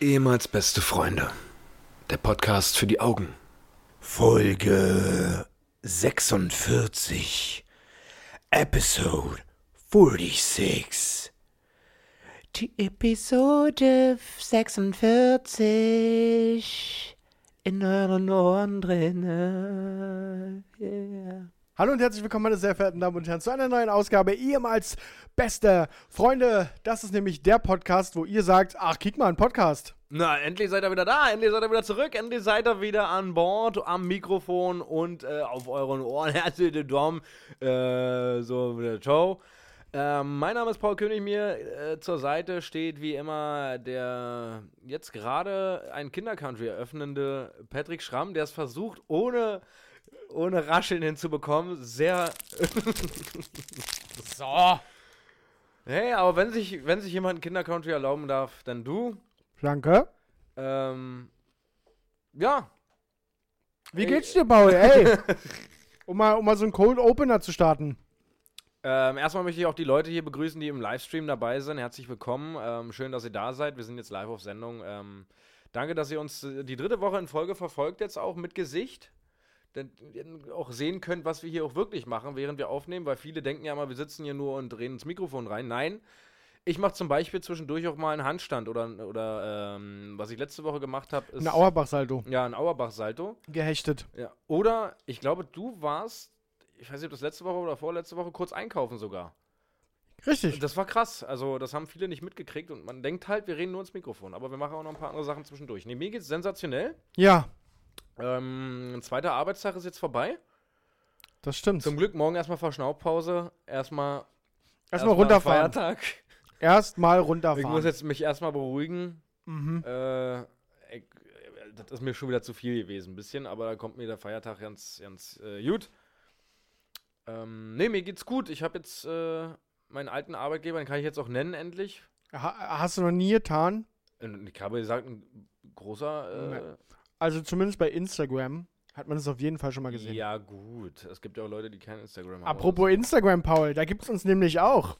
Ehemals beste Freunde. Der Podcast für die Augen. Folge 46. Episode 46. Die Episode 46 in euren Ohren drinne. Yeah. Hallo und herzlich willkommen, meine sehr verehrten Damen und Herren, zu einer neuen Ausgabe ehemals beste Freunde. Das ist nämlich der Podcast, wo ihr sagt, ach, kick mal, ein Podcast. Na, endlich seid ihr wieder da, endlich seid ihr wieder zurück, endlich seid ihr wieder an Bord, am Mikrofon und äh, auf euren Ohren. Herzlich willkommen, äh, so wieder ciao. Ähm, mein Name ist Paul König, mir äh, zur Seite steht wie immer der jetzt gerade ein Kindercountry eröffnende Patrick Schramm, der es versucht, ohne ohne Rascheln hinzubekommen. Sehr. So. Hey, aber wenn sich, wenn sich jemand einen Kindercountry erlauben darf, dann du. Danke. Ähm, ja. Wie Ey. geht's dir, Paul? Ey. um, mal, um mal so einen Cold Opener zu starten. Ähm, erstmal möchte ich auch die Leute hier begrüßen, die im Livestream dabei sind. Herzlich willkommen. Ähm, schön, dass ihr da seid. Wir sind jetzt live auf Sendung. Ähm, danke, dass ihr uns äh, die dritte Woche in Folge verfolgt, jetzt auch mit Gesicht. Denn ihr auch sehen könnt, was wir hier auch wirklich machen, während wir aufnehmen, weil viele denken ja mal, wir sitzen hier nur und drehen ins Mikrofon rein. Nein, ich mache zum Beispiel zwischendurch auch mal einen Handstand oder, oder ähm, was ich letzte Woche gemacht habe, ist Eine Auerbach-Salto. ja, ein Auerbach-Salto. Gehechtet. Ja. Oder ich glaube, du warst, ich weiß nicht, ob das letzte Woche oder vorletzte Woche, kurz einkaufen sogar. Richtig. Das war krass. Also, das haben viele nicht mitgekriegt und man denkt halt, wir reden nur ins Mikrofon. Aber wir machen auch noch ein paar andere Sachen zwischendurch. Nee, mir geht's sensationell. Ja, Ähm, ein zweiter Arbeitstag ist jetzt vorbei. das stimmt. Zum Glück morgen erstmal Verschnaufpause. Erstmal. Erstmal runterfahren. Feiertag. Erstmal Ich muss runterfahren. jetzt mich erstmal beruhigen. Mhm. Äh, ich, das ist mir schon wieder zu viel gewesen, ein bisschen, aber da kommt mir der Feiertag ganz, ganz äh, gut. Ähm, nee, mir geht's gut. Ich habe jetzt äh, meinen alten Arbeitgeber, den kann ich jetzt auch nennen, endlich. Ha hast du noch nie getan? Und ich habe gesagt, ein großer. Äh, Also zumindest bei Instagram hat man es auf jeden Fall schon mal gesehen. ja, gut. Es gibt ja auch Leute, die kein Instagram haben. Apropos Instagram, Paul, da gibt es uns nämlich auch.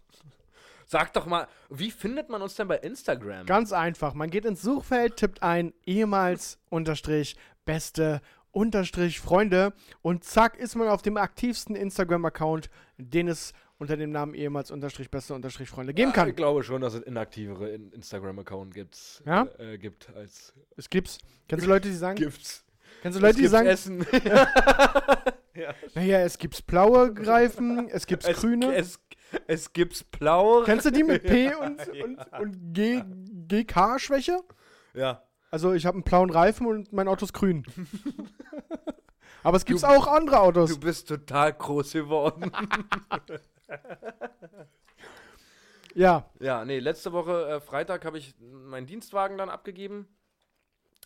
Sag doch mal, wie findet man uns denn bei Instagram? Ganz einfach. Man geht ins Suchfeld, tippt ein ehemals unterstrich beste unterstrich Freunde und zack ist man auf dem aktivsten Instagram-Account, den es unter dem Namen ehemals unterstrich beste unterstrich Freunde geben Ja, kann. Ich glaube schon, dass es inaktivere in Instagram-Account gibt's, Ja? äh, gibt als Es gibt's. Kennst du Leute, die sagen? gibt's. Kennst du Leute, die Es gibt sagen? Essen. Naja, es gibt's blaue Greifen, es gibt's es, grüne. Es, es gibt's blaue. Kennst du die mit P und, und, und G, GK-Schwäche? Ja. Also ich habe einen blauen Reifen und mein Auto ist grün. Aber es gibt auch andere Autos. Du bist total groß geworden. ja, ja, nee, letzte Woche äh, Freitag habe ich meinen Dienstwagen dann abgegeben.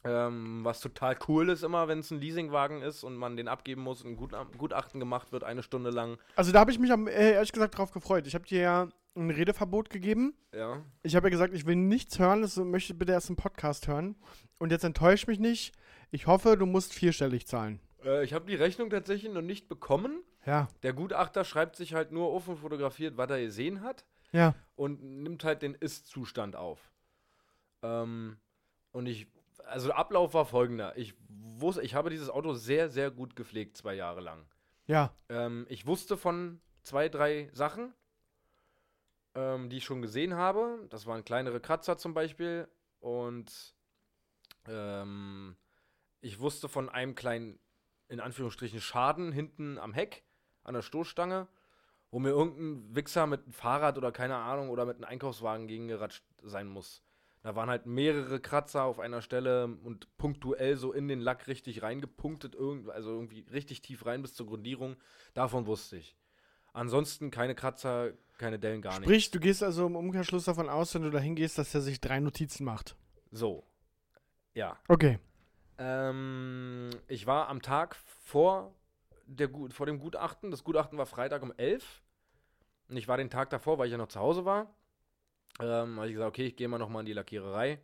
Ähm, was total cool ist immer, wenn es ein Leasingwagen ist und man den abgeben muss und ein Gut Gutachten gemacht wird, eine Stunde lang. also da habe ich mich am, äh, ehrlich gesagt drauf gefreut. Ich habe dir ja ein Redeverbot gegeben. Ja. Ich habe ja gesagt, ich will nichts hören, das möchte bitte erst einen Podcast hören. Und jetzt enttäuscht mich nicht. Ich hoffe, du musst vierstellig zahlen. Äh, ich habe die Rechnung tatsächlich noch nicht bekommen. Ja, Der Gutachter schreibt sich halt nur auf und fotografiert, was er gesehen hat. ja. und nimmt halt den Ist-Zustand auf. Ähm, und ich, also der Ablauf war folgender. Ich wusste, ich habe dieses Auto sehr, sehr gut gepflegt, zwei Jahre lang. Ja, Ähm, ich wusste von zwei, drei Sachen, ähm, die ich schon gesehen habe. Das waren kleinere Kratzer zum Beispiel. Und ähm, ich wusste von einem kleinen, in Anführungsstrichen, Schaden hinten am Heck, an der Stoßstange, wo mir irgendein Wichser mit einem Fahrrad oder keine Ahnung oder mit einem Einkaufswagen gegengeratscht sein muss. Da waren halt mehrere Kratzer auf einer Stelle und punktuell so in den Lack richtig reingepunktet, also irgendwie richtig tief rein bis zur Grundierung. Davon wusste ich. Ansonsten keine Kratzer, keine Dellen, gar sprich, du gehst also im Umkehrschluss davon aus, wenn du da hingehst, dass er sich drei Notizen macht. nichts. So. Ja. Okay. Ähm, ich war am Tag vor, der, vor dem Gutachten. Das Gutachten war Freitag um 11. Und ich war den Tag davor, weil ich ja noch zu Hause war. Ähm, habe ich gesagt, okay, ich gehe mal nochmal in die Lackiererei.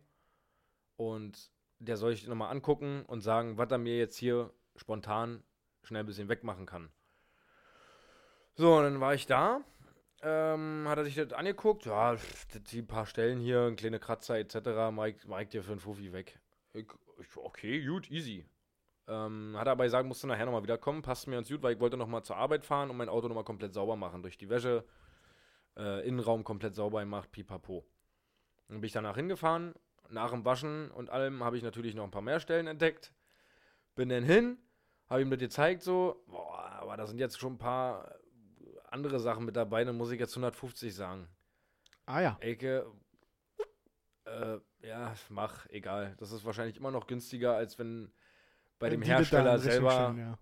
Und der soll ich nochmal angucken und sagen, was er mir jetzt hier spontan schnell ein bisschen wegmachen kann. So, und dann war ich da ähm, hat er sich das angeguckt. Ja, die- paar Stellen hier, ein kleine Kratzer etc. Mike, Mike dir für einen Fuffi weg. Ich, ich, okay, gut, easy. Ähm, hat er aber gesagt, musste nachher nochmal wiederkommen. Passt mir ganz gut, weil ich wollte nochmal zur Arbeit fahren und mein Auto nochmal komplett sauber machen. Durch die Wäsche, äh, Innenraum komplett sauber gemacht, pipapo. Dann bin ich danach hingefahren. Nach dem Waschen und allem habe ich natürlich noch ein paar mehr Stellen entdeckt. Bin dann hin, habe ihm das gezeigt so. Boah, aber da sind jetzt schon ein paar andere Sachen mit dabei, dann muss ich jetzt 150 sagen. Ah ja. Ecke, äh, ja, mach, egal. Das ist wahrscheinlich immer noch günstiger, als wenn bei dem Die Hersteller selber, stellen, ja.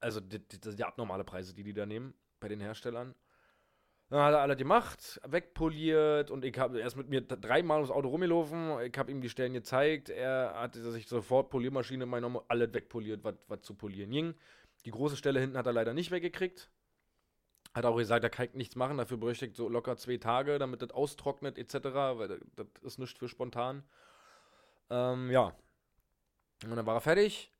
also die, die, das sind die abnormale Preise, die die da nehmen, bei den Herstellern. Dann hat er alles gemacht, wegpoliert und ich habe erst mit mir dreimal ums Auto rumgelaufen. Ich habe ihm die Stellen gezeigt. Er hat sich sofort Poliermaschine mein Name, alles wegpoliert, was zu polieren ging. Die große Stelle hinten hat er leider nicht weggekriegt. Hat auch gesagt, er kann nichts machen, dafür bräuchte ich so locker zwei Tage, damit das austrocknet etc., weil das, das ist nichts für spontan. Ähm, ja. Und dann war er fertig.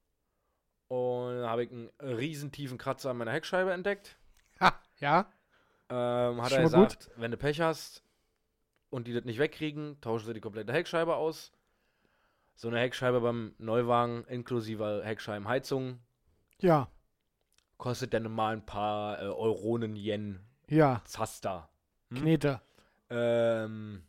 Und dann habe ich einen riesen tiefen Kratzer an meiner Heckscheibe entdeckt. Ha, ja. Ähm, hat Schon er mal gut. gesagt, wenn du Pech hast und die das nicht wegkriegen, tauschen sie die komplette Heckscheibe aus. So eine Heckscheibe beim Neuwagen inklusive Heckscheibenheizung Ja. kostet dann mal ein paar äh, Euronen, Yen, Ja. Zaster. Hm? Knete. Ähm,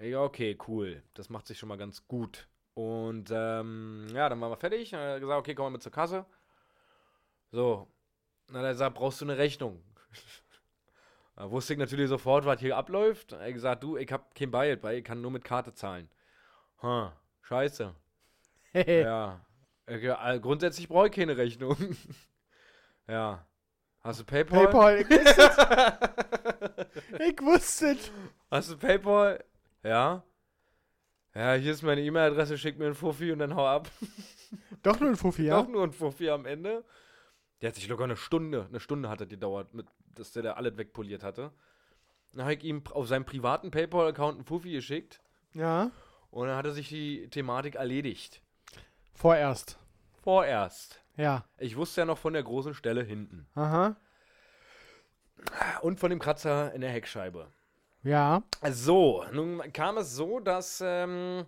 ja, okay, cool. Das macht sich schon mal ganz gut. Und ähm, ja, dann waren wir fertig. Hat er gesagt, okay, komm mal mit zur Kasse. So. Dann hat er gesagt, brauchst du eine Rechnung? Da wusste ich natürlich sofort, was hier abläuft. Er hat gesagt, du, ich hab kein Bargeld bei, ich kann nur mit Karte zahlen. Ha, scheiße. ja. Ja, grundsätzlich brauche ich keine Rechnung. ja. Hast du PayPal? PayPal, ich wusste es. Ich wusste es. Hast du PayPal? Ja. Ja, hier ist meine E-Mail-Adresse, schick mir einen Fuffi und dann hau ab. Doch nur ein Fuffi, ja? Doch nur ein Fuffi am Ende. Der hat sich locker eine Stunde, eine Stunde hat er gedauert, mit, dass der da alles wegpoliert hatte. Dann habe ich ihm auf seinem privaten PayPal-Account einen Fuffi geschickt Ja. und dann hat er sich die Thematik erledigt. Vorerst. Vorerst. Ja. Ich wusste ja noch von der großen Stelle hinten. Aha. Und von dem Kratzer in der Heckscheibe. Ja. So, nun kam es so, dass ähm,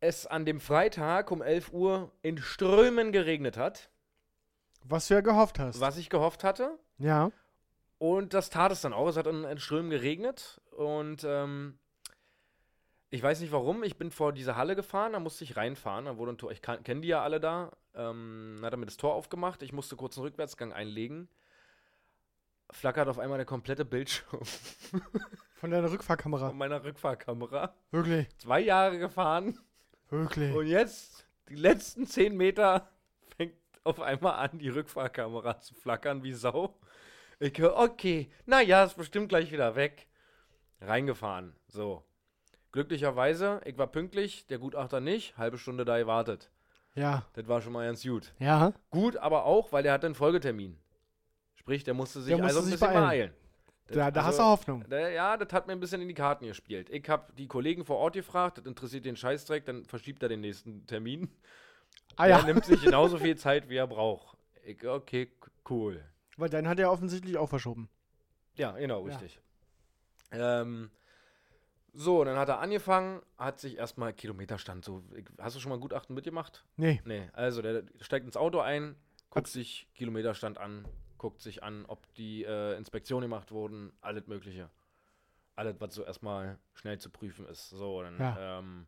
es an dem Freitag um 11 Uhr in Strömen geregnet hat, Was du ja gehofft hast. was ich gehofft hatte. Ja. Und das tat es dann auch. Es hat in, in Strömen geregnet und ähm, ich weiß nicht warum. Ich bin vor diese Halle gefahren, da musste ich reinfahren. Da wurde ein Tor. Ich kenne die ja alle da. Ähm, dann hat er mir das Tor aufgemacht. Ich musste kurz einen Rückwärtsgang einlegen. Flackert auf einmal der komplette Bildschirm Von deiner Rückfahrkamera. von meiner Rückfahrkamera. Wirklich. Zwei Jahre gefahren. Wirklich. Und jetzt, die letzten 10 Meter, fängt auf einmal an, die Rückfahrkamera zu flackern wie Sau. Ich höre, okay, naja, ist bestimmt gleich wieder weg. Reingefahren, so. Glücklicherweise, ich war pünktlich, der Gutachter nicht, halbe Stunde da gewartet. Ja. Das war schon mal ganz gut. Ja. Gut, aber auch, weil der hatte einen Folgetermin. Sprich, der musste sich Der musste also ein sich bisschen beeilen. beeilen. Das- Da, da hast also- du Hoffnung. da- Ja, das hat mir ein bisschen in die Karten gespielt. Ich habe die Kollegen vor Ort gefragt, das interessiert den Scheißdreck, dann verschiebt er den nächsten Termin. Ah Er ja. nimmt sich genauso viel Zeit, wie er braucht. Ich, okay, cool. Weil deinen hat er offensichtlich auch verschoben. Ja, genau, Ja. richtig. Ähm, so, dann hat er angefangen, hat sich erstmal Kilometerstand. So, ich, hast du schon mal Gutachten mitgemacht? Nee. Nee, also der steigt ins Auto ein, guckt Hat's- sich Kilometerstand an, guckt sich an, ob die äh, Inspektionen gemacht wurden, alles Mögliche. Alles, was so erstmal schnell zu prüfen ist. So, dann Ja. ähm,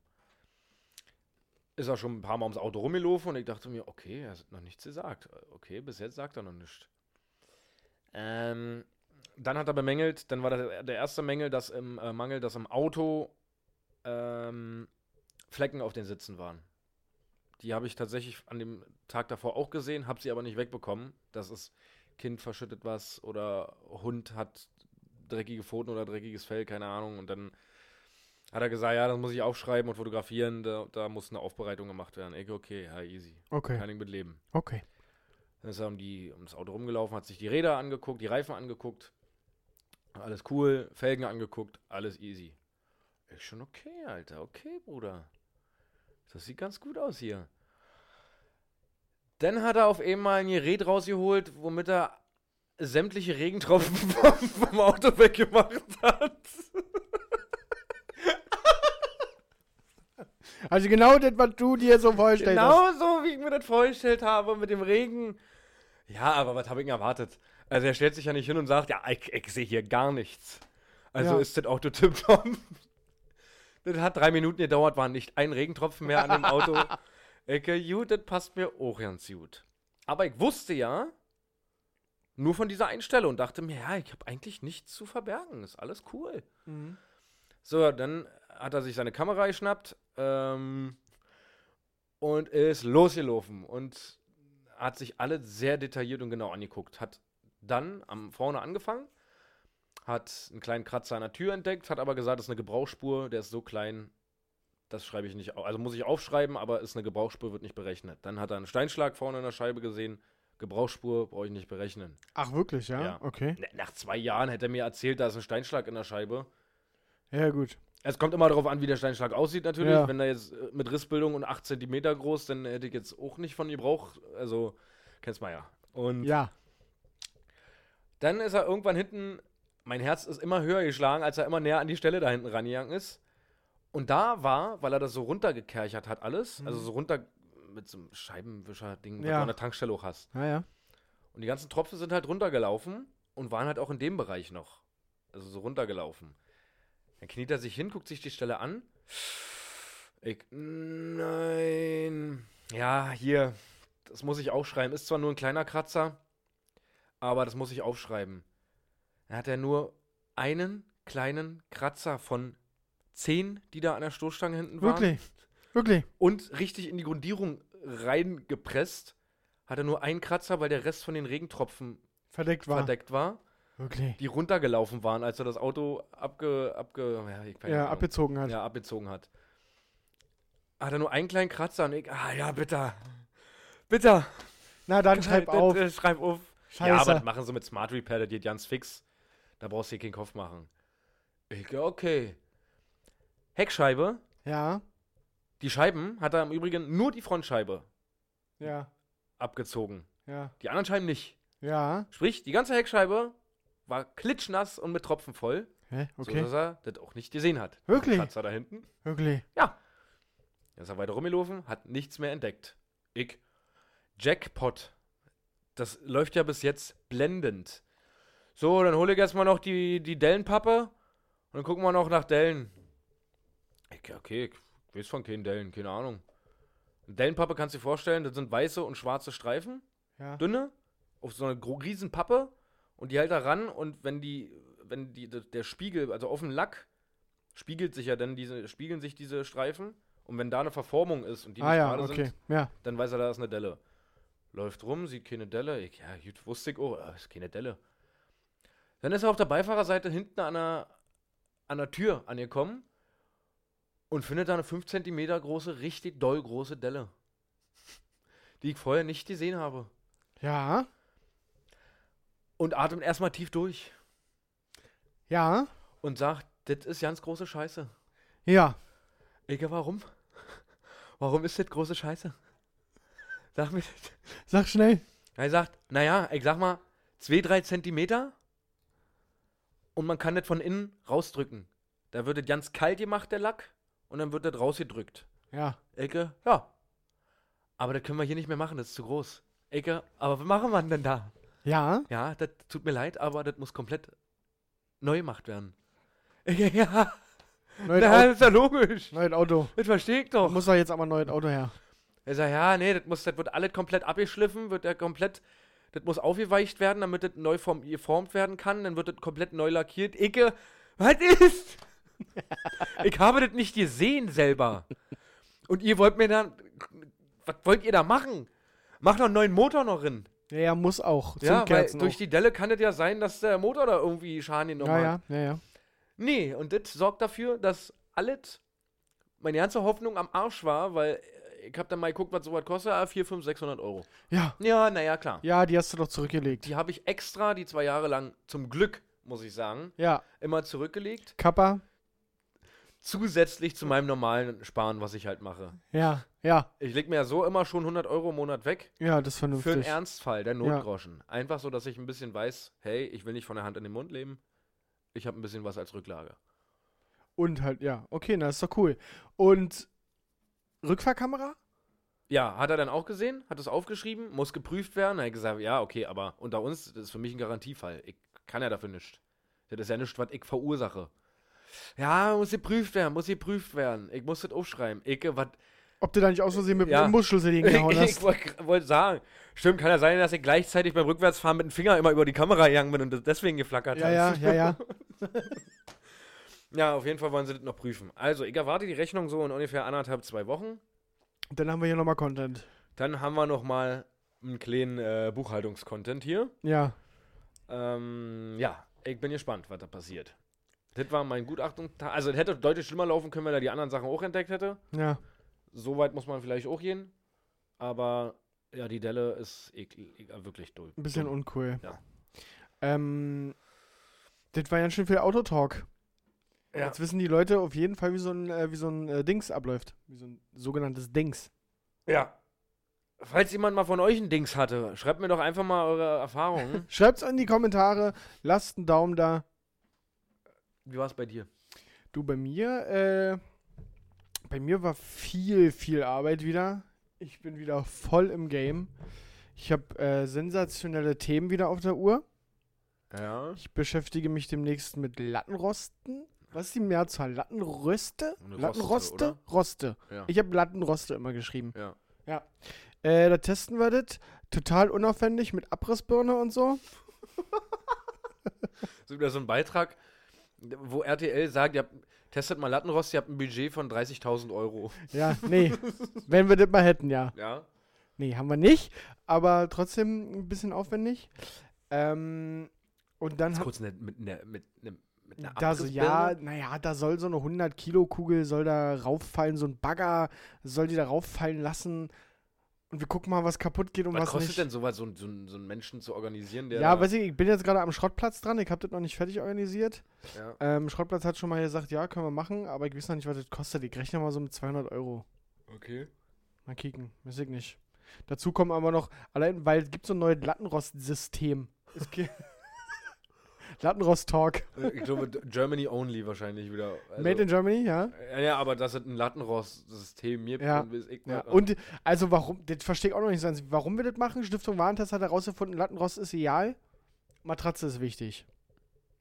ist er schon ein paar Mal ums Auto rumgelaufen und ich dachte mir, okay, er hat noch nichts gesagt. Okay, bis jetzt sagt er noch nichts. Ähm, dann hat er bemängelt, dann war der, der erste Mängel, dass im äh, Mangel, dass im Auto ähm, Flecken auf den Sitzen waren. Die habe ich tatsächlich an dem Tag davor auch gesehen, habe sie aber nicht wegbekommen. Das ist Kind verschüttet was oder Hund hat dreckige Pfoten oder dreckiges Fell, keine Ahnung. Und dann hat er gesagt, ja, das muss ich aufschreiben und fotografieren, da, da muss eine Aufbereitung gemacht werden. Ich, okay, ja, easy. Okay. Kann ich mit leben. Okay. Dann ist er um, die, ums Auto rumgelaufen, hat sich die Räder angeguckt, die Reifen angeguckt. Alles cool, Felgen angeguckt, alles easy. Ich schon okay, Alter, okay, Bruder. Das sieht ganz gut aus hier. Dann hat er auf einmal ein Gerät rausgeholt, womit er sämtliche Regentropfen vom, vom Auto weggemacht hat. Also genau das, was du dir so vorstellst. Genau so, wie ich mir das vorgestellt habe mit dem Regen. Ja, aber was habe ich denn erwartet? Also er stellt sich ja nicht hin und sagt, ja, ich, ich sehe hier gar nichts. Also Ja. ist das Auto tipptopp. das hat drei Minuten gedauert, war nicht ein Regentropfen mehr an dem Auto. Ich, gut, das passt mir auch ganz gut. Aber ich wusste ja nur von dieser Einstellung und dachte mir, ja, ich habe eigentlich nichts zu verbergen. Ist alles cool. Mhm. So, dann hat er sich seine Kamera geschnappt ähm, und ist losgelaufen und hat sich alle sehr detailliert und genau angeguckt. Hat dann am vorne angefangen, hat einen kleinen Kratzer an der Tür entdeckt, hat aber gesagt, das ist eine Gebrauchsspur, der ist so klein, das schreibe ich nicht auf. Also muss ich aufschreiben, aber ist eine Gebrauchsspur, wird nicht berechnet. Dann hat er einen Steinschlag vorne in der Scheibe gesehen, Gebrauchsspur brauche ich nicht berechnen. Ach, wirklich, ja? Ja. Okay. Na- Nach zwei Jahren hätte er mir erzählt, da ist ein Steinschlag in der Scheibe. Ja, gut. Es kommt immer darauf an, wie der Steinschlag aussieht, natürlich. Ja. Wenn er jetzt äh, mit Rissbildung und 8 cm groß, dann hätte ich jetzt auch nicht von Gebrauch. Also, kennst mal ja. Und Ja. dann ist er irgendwann hinten. Mein Herz ist immer höher geschlagen, als er immer näher an die Stelle da hinten rangegangen ist. Und da war, weil er das so runtergekerchert hat, alles, also so runter mit so einem Scheibenwischer-Ding, was Mhm. Ja. du an der Tankstelle auch hast. Ja, ja. Und die ganzen Tropfen sind halt runtergelaufen und waren halt auch in dem Bereich noch. Also so runtergelaufen. Dann kniet er sich hin, guckt sich die Stelle an. Ich, nein. Ja, hier, das muss ich aufschreiben. Ist zwar nur ein kleiner Kratzer, aber das muss ich aufschreiben. Dann hat er nur einen kleinen Kratzer von zehn, die da an der Stoßstange hinten waren Wirklich. Wirklich. und richtig in die Grundierung reingepresst, hat er nur einen Kratzer, weil der Rest von den Regentropfen Verdeckt war. verdeckt war, Wirklich. die runtergelaufen waren, als er das Auto abge, abge, ja, Ja, Ahnung. abgezogen hat. ja, abgezogen hat. Hat er nur einen kleinen Kratzer und ich, ah ja, bitte. Bitte. Na dann schreib auf. Schreib auf. Scheiße. Ja, aber das machen sie mit Smart Repair, das geht ganz fix. Da brauchst du dir keinen Kopf machen. Ich, okay. Heckscheibe. Ja. Die Scheiben hat er im Übrigen nur die Frontscheibe Ja. abgezogen. Ja. Die anderen Scheiben nicht. Ja. Sprich, die ganze Heckscheibe war klitschnass und mit Tropfen voll, Hä? so Okay. dass er das auch nicht gesehen hat. Wirklich? Kratzer da hinten. Wirklich. Ja. Dann ist er weiter rumgelaufen, hat nichts mehr entdeckt. Ich. Jackpot. Das läuft ja bis jetzt blendend. So, dann hole ich erstmal noch die, die Dellenpappe und dann gucken wir noch nach Dellen. Okay, ich weiß von keinen Dellen, keine Ahnung. Dellenpappe kannst du dir vorstellen, das sind weiße und schwarze Streifen. Ja. dünne, auf so eine gro- riesen Pappe und die hält da ran und wenn die, wenn die, der Spiegel, also auf dem Lack, spiegelt sich ja dann diese, spiegeln sich diese Streifen und wenn da eine Verformung ist und die Ah nicht ja, gerade okay. sind, Ja. dann weiß er, da ist eine Delle. Läuft rum, sieht keine Delle. Ich, ja, gut, wusste ich, oh, äh, ist keine Delle. Dann ist er auf der Beifahrerseite hinten an der, an der Tür angekommen und findet da eine 5 cm große, richtig doll große Delle. Die ich vorher nicht gesehen habe Ja. und atmet erstmal tief durch Ja. und sagt, das ist ganz große Scheiße. Ja. Ecke, warum? Warum ist das große Scheiße? Sag mir das. Sag schnell. Er sagt, naja, ich sag mal, 2, 3 Zentimeter und man kann das von innen rausdrücken. Da wird das ganz kalt gemacht, der Lack, und dann wird das rausgedrückt. Ja. Ecke, ja. Aber das können wir hier nicht mehr machen, das ist zu groß. Ecke, aber was machen wir denn da? Ja. Ja, das tut mir leid, aber das muss komplett neu gemacht werden. Ecke, ja. Neues, Na, Au das ist ja logisch. neues Auto. Das verstehe ich doch. Muss doch jetzt aber ein neues Auto her. Er sagt, ja, nee, das, muss, das wird alles komplett abgeschliffen, wird ja komplett, das muss aufgeweicht werden, damit das neu form, geformt werden kann, dann wird das komplett neu lackiert. Icke, was ist? ich habe das nicht gesehen selber. Und ihr wollt mir dann, was wollt ihr da machen? Macht noch einen neuen Motor noch rein. Ja, ja, muss auch. Ja, weil durch auch. die Delle kann es ja sein, dass der Motor da irgendwie Schaden genommen Ja, hat. ja, ja, ja. Nee, und das sorgt dafür, dass alles, meine ganze Hoffnung am Arsch war, weil ich hab dann mal geguckt, was sowas kostet, ah, 4, 5, 600 Euro. Ja. Ja, naja, klar. Ja, die hast du doch zurückgelegt. Die habe ich extra, die zwei Jahre lang, zum Glück, muss ich sagen, Ja. immer zurückgelegt. Kappa. Zusätzlich zu meinem normalen Sparen, was ich halt mache. Ja, ja, Ich leg mir ja so immer schon 100 Euro im Monat weg ja, das ist für einen vernünftig. Ernstfall, der Notgroschen. Einfach so, dass ich ein bisschen weiß, hey, ich will nicht von der Hand in den Mund leben. Ich habe ein bisschen was als Rücklage. Und halt, ja, okay, na, ist doch cool. Und Rückfahrkamera? Ja, hat er dann auch gesehen, hat es aufgeschrieben, muss geprüft werden. Er hat gesagt, ja, okay, aber unter uns, das ist für mich ein Garantiefall. Ich kann ja dafür nichts. Das ist ja nichts, was ich verursache. Ja, muss geprüft werden, muss geprüft werden. Ich muss das aufschreiben. Ich, was Ob du da nicht aus Versehen mit Ja. dem Muscheln ich, gehauen ich hast? wollte wollt sagen, stimmt, kann ja sein, dass ich gleichzeitig beim Rückwärtsfahren mit dem Finger immer über die Kamera gegangen bin und das deswegen geflackert Ja, hat. ja, ja, ja. Ja, auf jeden Fall wollen sie das noch prüfen. Also, ich erwarte die Rechnung so in ungefähr anderthalb, zwei Wochen. Dann haben wir hier nochmal Content. Dann haben wir noch mal einen kleinen äh, Buchhaltungskontent hier. Ja. Ähm, ja, ich bin gespannt, was da passiert. Das war mein Gutachtung. Also, das hätte deutlich schlimmer laufen können, wenn er die anderen Sachen auch entdeckt hätte. Ja. So weit muss man vielleicht auch gehen. Aber ja, die Delle ist wirklich dumm. Ein bisschen uncool. Ja. Ähm, das war ja schon viel Autotalk. Ja. Jetzt wissen die Leute auf jeden Fall, wie so ein, äh, wie so ein äh, Dings abläuft. Wie so ein sogenanntes Dings. Ja. Falls jemand mal von euch ein Dings hatte, schreibt mir doch einfach mal eure Erfahrungen. Schreibt's in die Kommentare, lasst einen Daumen da. Wie war es bei dir? Du, bei mir, äh, bei mir war viel, viel Arbeit wieder. Ich bin wieder voll im Game. Ich habe äh, sensationelle Themen wieder auf der Uhr. Ja. Ich beschäftige mich demnächst mit Lattenrosten. Was ist die Mehrzahl? Lattenröste? Eine Roste, Lattenroste? oder? Roste. Ja. Ich habe Lattenroste immer geschrieben. ja. Äh, da testen wir das. Total unaufwendig mit Abrissbirne und so. So wieder so ein Beitrag, wo RTL sagt, ihr habt, testet mal Lattenrost, ihr habt ein Budget von 30.000 Euro. Ja, nee. Wenn wir das mal hätten, ja. Ja. Nee, haben wir nicht. Aber trotzdem ein bisschen aufwendig. Ähm, und dann hat kurz ne, mit, ne, mit, ne, mit einer da so, ja, naja, da soll so eine 100 Kilo Kugel soll da rauffallen, so ein Bagger soll die da rauffallen lassen. Und wir gucken mal, was kaputt geht und Was was, kostet nicht. denn sowas, so, ein- so, so einen Menschen zu organisieren, der. ja, weiß ich, ich bin jetzt gerade am Schrottplatz dran. Ich habe das noch nicht fertig organisiert. ja. Ähm, Schrottplatz hat schon mal gesagt, ja, können wir machen, aber ich weiß noch nicht, was das kostet. Ich rechne mal so mit 200 Euro. Okay. Mal kicken, weiß ich nicht. Dazu kommen aber noch, allein, weil es gibt so ein neues Lattenrost-System. Es gibt- Lattenrost-Talk. Ich glaube, Germany only wahrscheinlich wieder. Also, Made in Germany, ja. ja, aber dass es ein Lattenrost-System gibt, Ja. ich ja. nicht. Und also warum, das verstehe ich auch noch nicht so ganz, warum wir das machen. Stiftung Warentest hat herausgefunden, Lattenrost ist ideal, Matratze ist wichtig.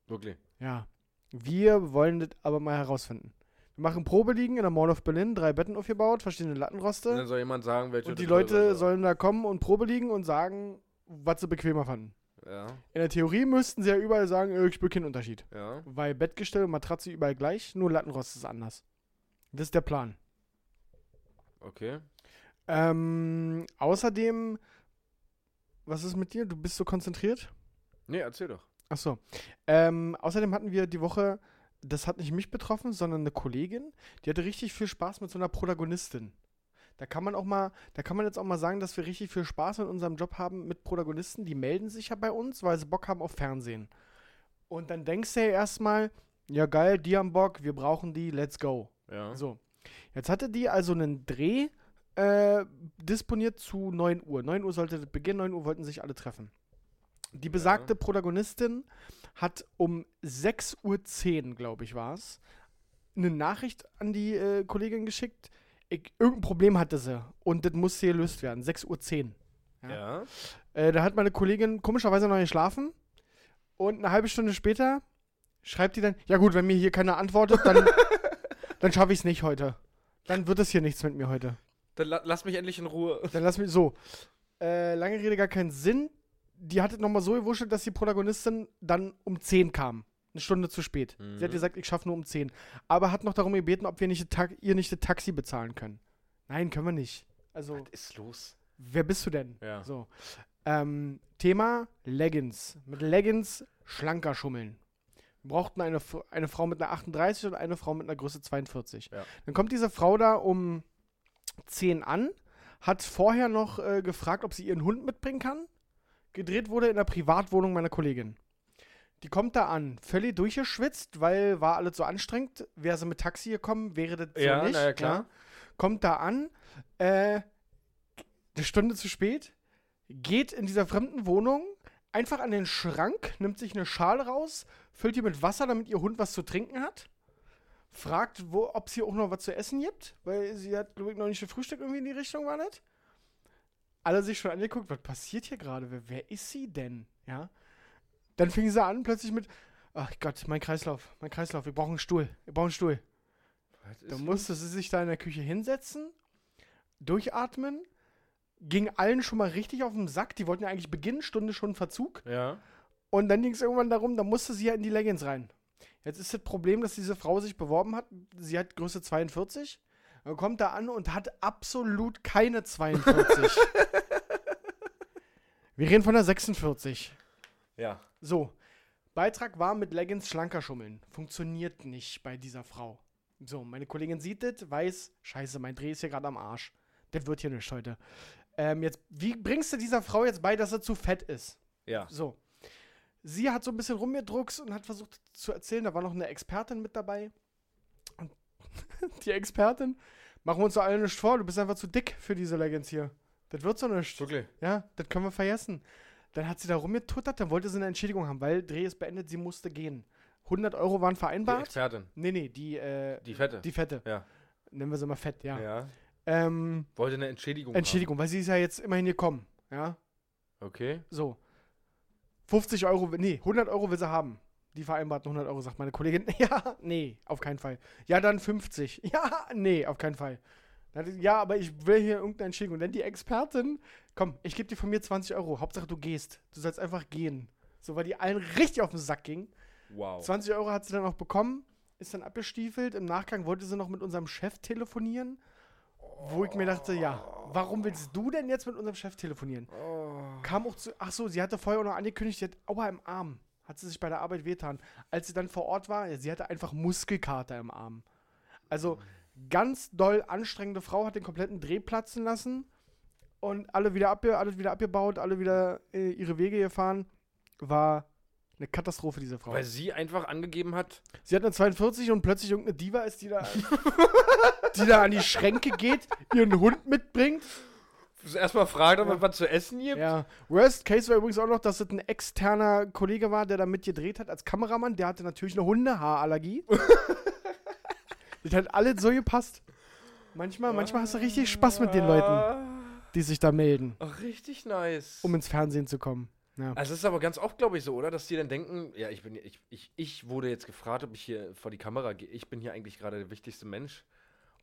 Wirklich. Ja. Wir wollen das aber mal herausfinden. Wir machen Probeliegen in der Mall of Berlin, drei Betten aufgebaut, verschiedene Und Lattenroste. dann soll jemand sagen, welche. Und die das Leute sollen da kommen und Probeliegen und sagen, was sie bequemer fanden. Ja, In der Theorie müssten sie ja überall sagen, äh, ich spüre keinen Unterschied. ja. Weil Bettgestell und Matratze überall gleich, nur Lattenrost ist anders. Das ist der Plan. Okay. Ähm, außerdem, was ist mit dir? Du bist so konzentriert? Nee, erzähl doch. Achso. Ähm, außerdem hatten wir die Woche, das hat nicht mich betroffen, sondern eine Kollegin, die hatte richtig viel Spaß mit so einer Protagonistin. Da kann man auch mal, da kann man jetzt auch mal sagen, dass wir richtig viel Spaß in unserem Job haben mit Protagonisten. Die melden sich ja bei uns, weil sie Bock haben auf Fernsehen. Und dann denkst du ja erstmal, ja geil, die haben Bock, wir brauchen die, let's go. Ja. So. Jetzt hatte die also einen Dreh äh, disponiert zu 9 Uhr. 9 Uhr sollte das beginnen, 9 Uhr wollten sich alle treffen. Die besagte Protagonistin hat um 6.10 Uhr, glaube ich, war es, eine Nachricht an die äh, Kollegin geschickt. Ich, irgendein Problem hatte sie und das musste gelöst werden. 6.10 Uhr. Ja. Ja. Äh, da hat meine Kollegin komischerweise noch geschlafen und eine halbe Stunde später schreibt die dann, ja gut, wenn mir hier keiner antwortet, dann, dann schaffe ich es nicht heute. Dann wird es hier nichts mit mir heute. Dann la lass mich endlich in Ruhe. Dann lass mich so. Äh, lange Rede, gar keinen Sinn. Die hatte nochmal so gewuschelt, dass die Protagonistin dann um 10 kam. Eine Stunde zu spät. Mhm. Sie hat gesagt, ich schaffe nur um 10. Aber hat noch darum gebeten, ob wir nicht ihr nicht das Taxi bezahlen können. Nein, können wir nicht. Also, Was ist los? wer bist du denn? Ja. So. Ähm, Thema Leggings. Mit Leggings schlanker schummeln. Wir brauchten eine, eine Frau mit einer 38 und eine Frau mit einer Größe 42. Ja. Dann kommt diese Frau da um 10 an, hat vorher noch äh, gefragt, ob sie ihren Hund mitbringen kann. Gedreht wurde in der Privatwohnung meiner Kollegin. Die kommt da an, völlig durchgeschwitzt, weil war alles so anstrengend. Wäre sie mit Taxi gekommen, wäre das so Ja, nicht. na ja, klar. Kommt da an, äh, eine Stunde zu spät, geht in dieser fremden Wohnung einfach an den Schrank, nimmt sich eine Schale raus, füllt die mit Wasser, damit ihr Hund was zu trinken hat. Fragt, wo, ob es hier auch noch was zu essen gibt, weil sie hat, glaube ich, noch nicht ein Frühstück irgendwie in die Richtung war nicht. Alle sich schon angeguckt, was passiert hier gerade? Wer, wer ist sie denn? Ja. Dann fing sie an, plötzlich mit, ach Gott, mein Kreislauf, mein Kreislauf, wir brauchen einen Stuhl, wir brauchen einen Stuhl. Was ist Da los? musste sie sich da in der Küche hinsetzen, durchatmen, ging allen schon mal richtig auf den Sack. Die wollten ja eigentlich beginnen, Stunde schon Verzug. Ja. Und dann ging es irgendwann darum, da musste sie ja in die Leggings rein. Jetzt ist das Problem, dass diese Frau sich beworben hat. Sie hat Größe 42. Dann kommt da an und hat absolut keine 42. Wir reden von der 46. Ja. So, Beitrag war mit Leggings schlanker schummeln. Funktioniert nicht bei dieser Frau. So, meine Kollegin sieht das, weiß, scheiße, mein Dreh ist hier gerade am Arsch. Das wird hier nicht heute. Ähm, jetzt, wie bringst du dieser Frau jetzt bei, dass sie zu fett ist? Ja. So. Sie hat so ein bisschen rumgedruckst und hat versucht zu erzählen, da war noch eine Expertin mit dabei. Und die Expertin, machen wir uns doch alle nicht vor, du bist einfach zu dick für diese Leggings hier. Das wird so nicht. Wirklich. Ja, das können wir vergessen. Dann hat sie da rumgetuttert, dann wollte sie eine Entschädigung haben, weil Dreh ist beendet, sie musste gehen. 100 Euro waren Die vereinbart. Expertin. Nee, nee, die, äh, Die Fette. die Fette. Ja. Nennen wir sie mal fett, ja. ja. Ähm, Wollte eine Entschädigung Entschädigung, weil sie ist ja jetzt immerhin gekommen. Ja, haben. Okay. so. 50 Euro, nee, 100 Euro will sie haben. Die vereinbarten 100 Euro, sagt meine Kollegin. Ja, nee, auf keinen Fall. Ja, dann 50. Ja, nee, auf keinen Fall. Dann hat sie, Ja, aber ich will hier irgendeine Entschädigung. Denn die Expertin, komm, ich gebe dir von mir 20 Euro. Hauptsache du gehst. Du sollst einfach gehen. So, weil die allen richtig auf den Sack ging. Wow. 20 Euro hat sie dann auch bekommen, ist dann abgestiefelt. Im Nachgang wollte sie noch mit unserem Chef telefonieren. Wo ich mir dachte, ja, warum willst du denn jetzt mit unserem Chef telefonieren? Kam auch zu, ach so, sie hatte vorher auch noch angekündigt, sie hat Aua im Arm. Hat sie sich bei der Arbeit wehtan. Als sie dann vor Ort war, ja, sie hatte einfach Muskelkater im Arm. Also ganz doll anstrengende Frau, hat den kompletten Dreh platzen lassen und alle wieder abge, alles wieder abgebaut, alle wieder äh, ihre Wege gefahren. War eine Katastrophe, diese Frau. Weil sie einfach angegeben hat, Sie hat eine 42 und plötzlich irgendeine Diva ist, die da, die da an die Schränke geht, ihren Hund mitbringt. erstmal fragt, ob es was zu essen gibt. Ja. Worst Case war übrigens auch noch, dass es ein externer Kollege war, der da mitgedreht hat als Kameramann. Der hatte natürlich eine Hundehaarallergie. das hat alles so gepasst. Manchmal, manchmal hast du richtig Spaß mit den Leuten, die sich da melden, Ach, richtig nice. um ins Fernsehen zu kommen. Ja. Also es ist aber ganz oft, glaube ich, so, oder? Dass die dann denken, ja, ich bin ich, ich, ich wurde jetzt gefragt, ob ich hier vor die Kamera gehe. Ich bin hier eigentlich gerade der wichtigste Mensch.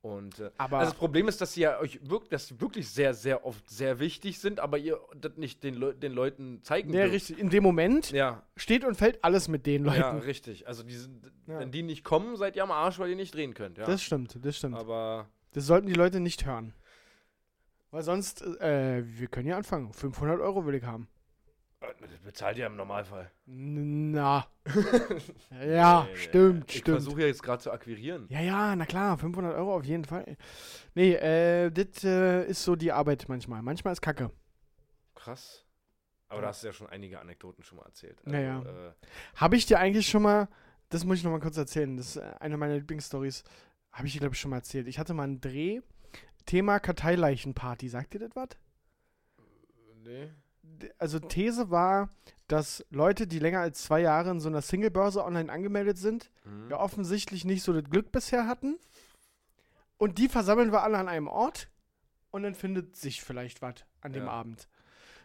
Und äh, Aber- also das Problem ist, dass sie ja euch wirklich, dass sie wirklich sehr, sehr oft sehr wichtig sind, aber ihr das nicht den, Leu den Leuten zeigen Ja, dürft. richtig. In dem Moment Ja, steht und fällt alles mit den Leuten. ja, richtig. Also die sind, Ja. wenn die nicht kommen, seid ihr am Arsch, weil ihr nicht drehen könnt. Ja. Das stimmt, das stimmt. aber Das sollten die Leute nicht hören. Weil sonst, äh, wir können ja anfangen. 500 Euro will ich haben. Das bezahlt ihr im Normalfall. Na. ja, Nee, stimmt, Ich stimmt. versuche ja jetzt gerade zu akquirieren. Ja, ja, na klar, 500 Euro auf jeden Fall. Nee, äh, das äh, ist so die Arbeit manchmal. Manchmal ist Kacke. Krass. Aber da hast du ja schon einige Anekdoten schon mal erzählt. Naja. Äh, Habe ich dir eigentlich schon mal, das muss ich noch mal kurz erzählen, das ist äh, eine meiner Lieblingsstories. Habe ich dir, glaube ich, schon mal erzählt. Ich hatte mal einen Dreh, Thema Karteileichenparty. Sagt dir das was? nee. Also These war, dass Leute, die länger als zwei Jahre in so einer Singlebörse online angemeldet sind, Mhm. ja offensichtlich nicht so das Glück bisher hatten. Und die versammeln wir alle an einem Ort und dann findet sich vielleicht was an dem Ja. Abend.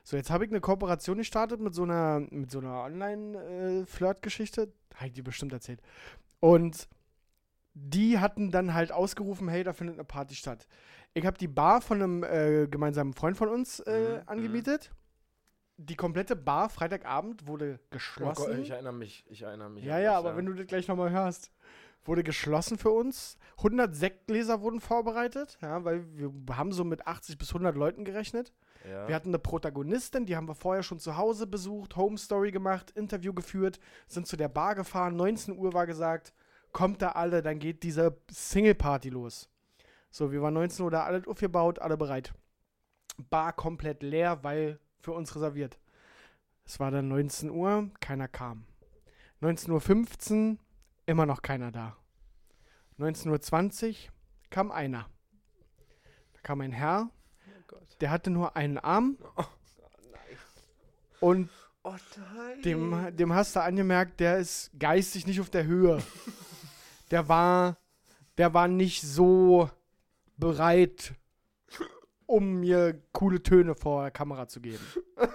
So, jetzt habe ich eine Kooperation gestartet mit so einer, mit so einer Online-Flirt-Geschichte. Habe ich dir bestimmt erzählt. Und die hatten dann halt ausgerufen, hey, da findet eine Party statt. Ich habe die Bar von einem äh, gemeinsamen Freund von uns äh, Mhm, angemietet. Die komplette Bar Freitagabend wurde Oh geschlossen. Gott, ich erinnere mich, ich erinnere mich. Ja, ja, das, aber wenn du das gleich nochmal hörst. Wurde geschlossen für uns. 100 Sektgläser wurden vorbereitet, ja, weil wir haben so mit 80 bis 100 Leuten gerechnet. ja. Wir hatten eine Protagonistin, die haben wir vorher schon zu Hause besucht, Home Story gemacht, Interview geführt, sind zu der Bar gefahren, 19 Uhr war gesagt, kommt da alle, dann geht diese Single-Party los. So, wir waren 19 Uhr da, alles aufgebaut, alle bereit. Bar komplett leer, weil für uns reserviert. Es war dann 19 Uhr, keiner kam. 19.15 Uhr, immer noch keiner da. 19.20 Uhr kam einer. Da kam ein Herr, der hatte nur einen Arm. Und Oh dem, dem hast du angemerkt, der ist geistig nicht auf der Höhe. Der war, der war nicht so bereit, um mir coole Töne vor der Kamera zu geben.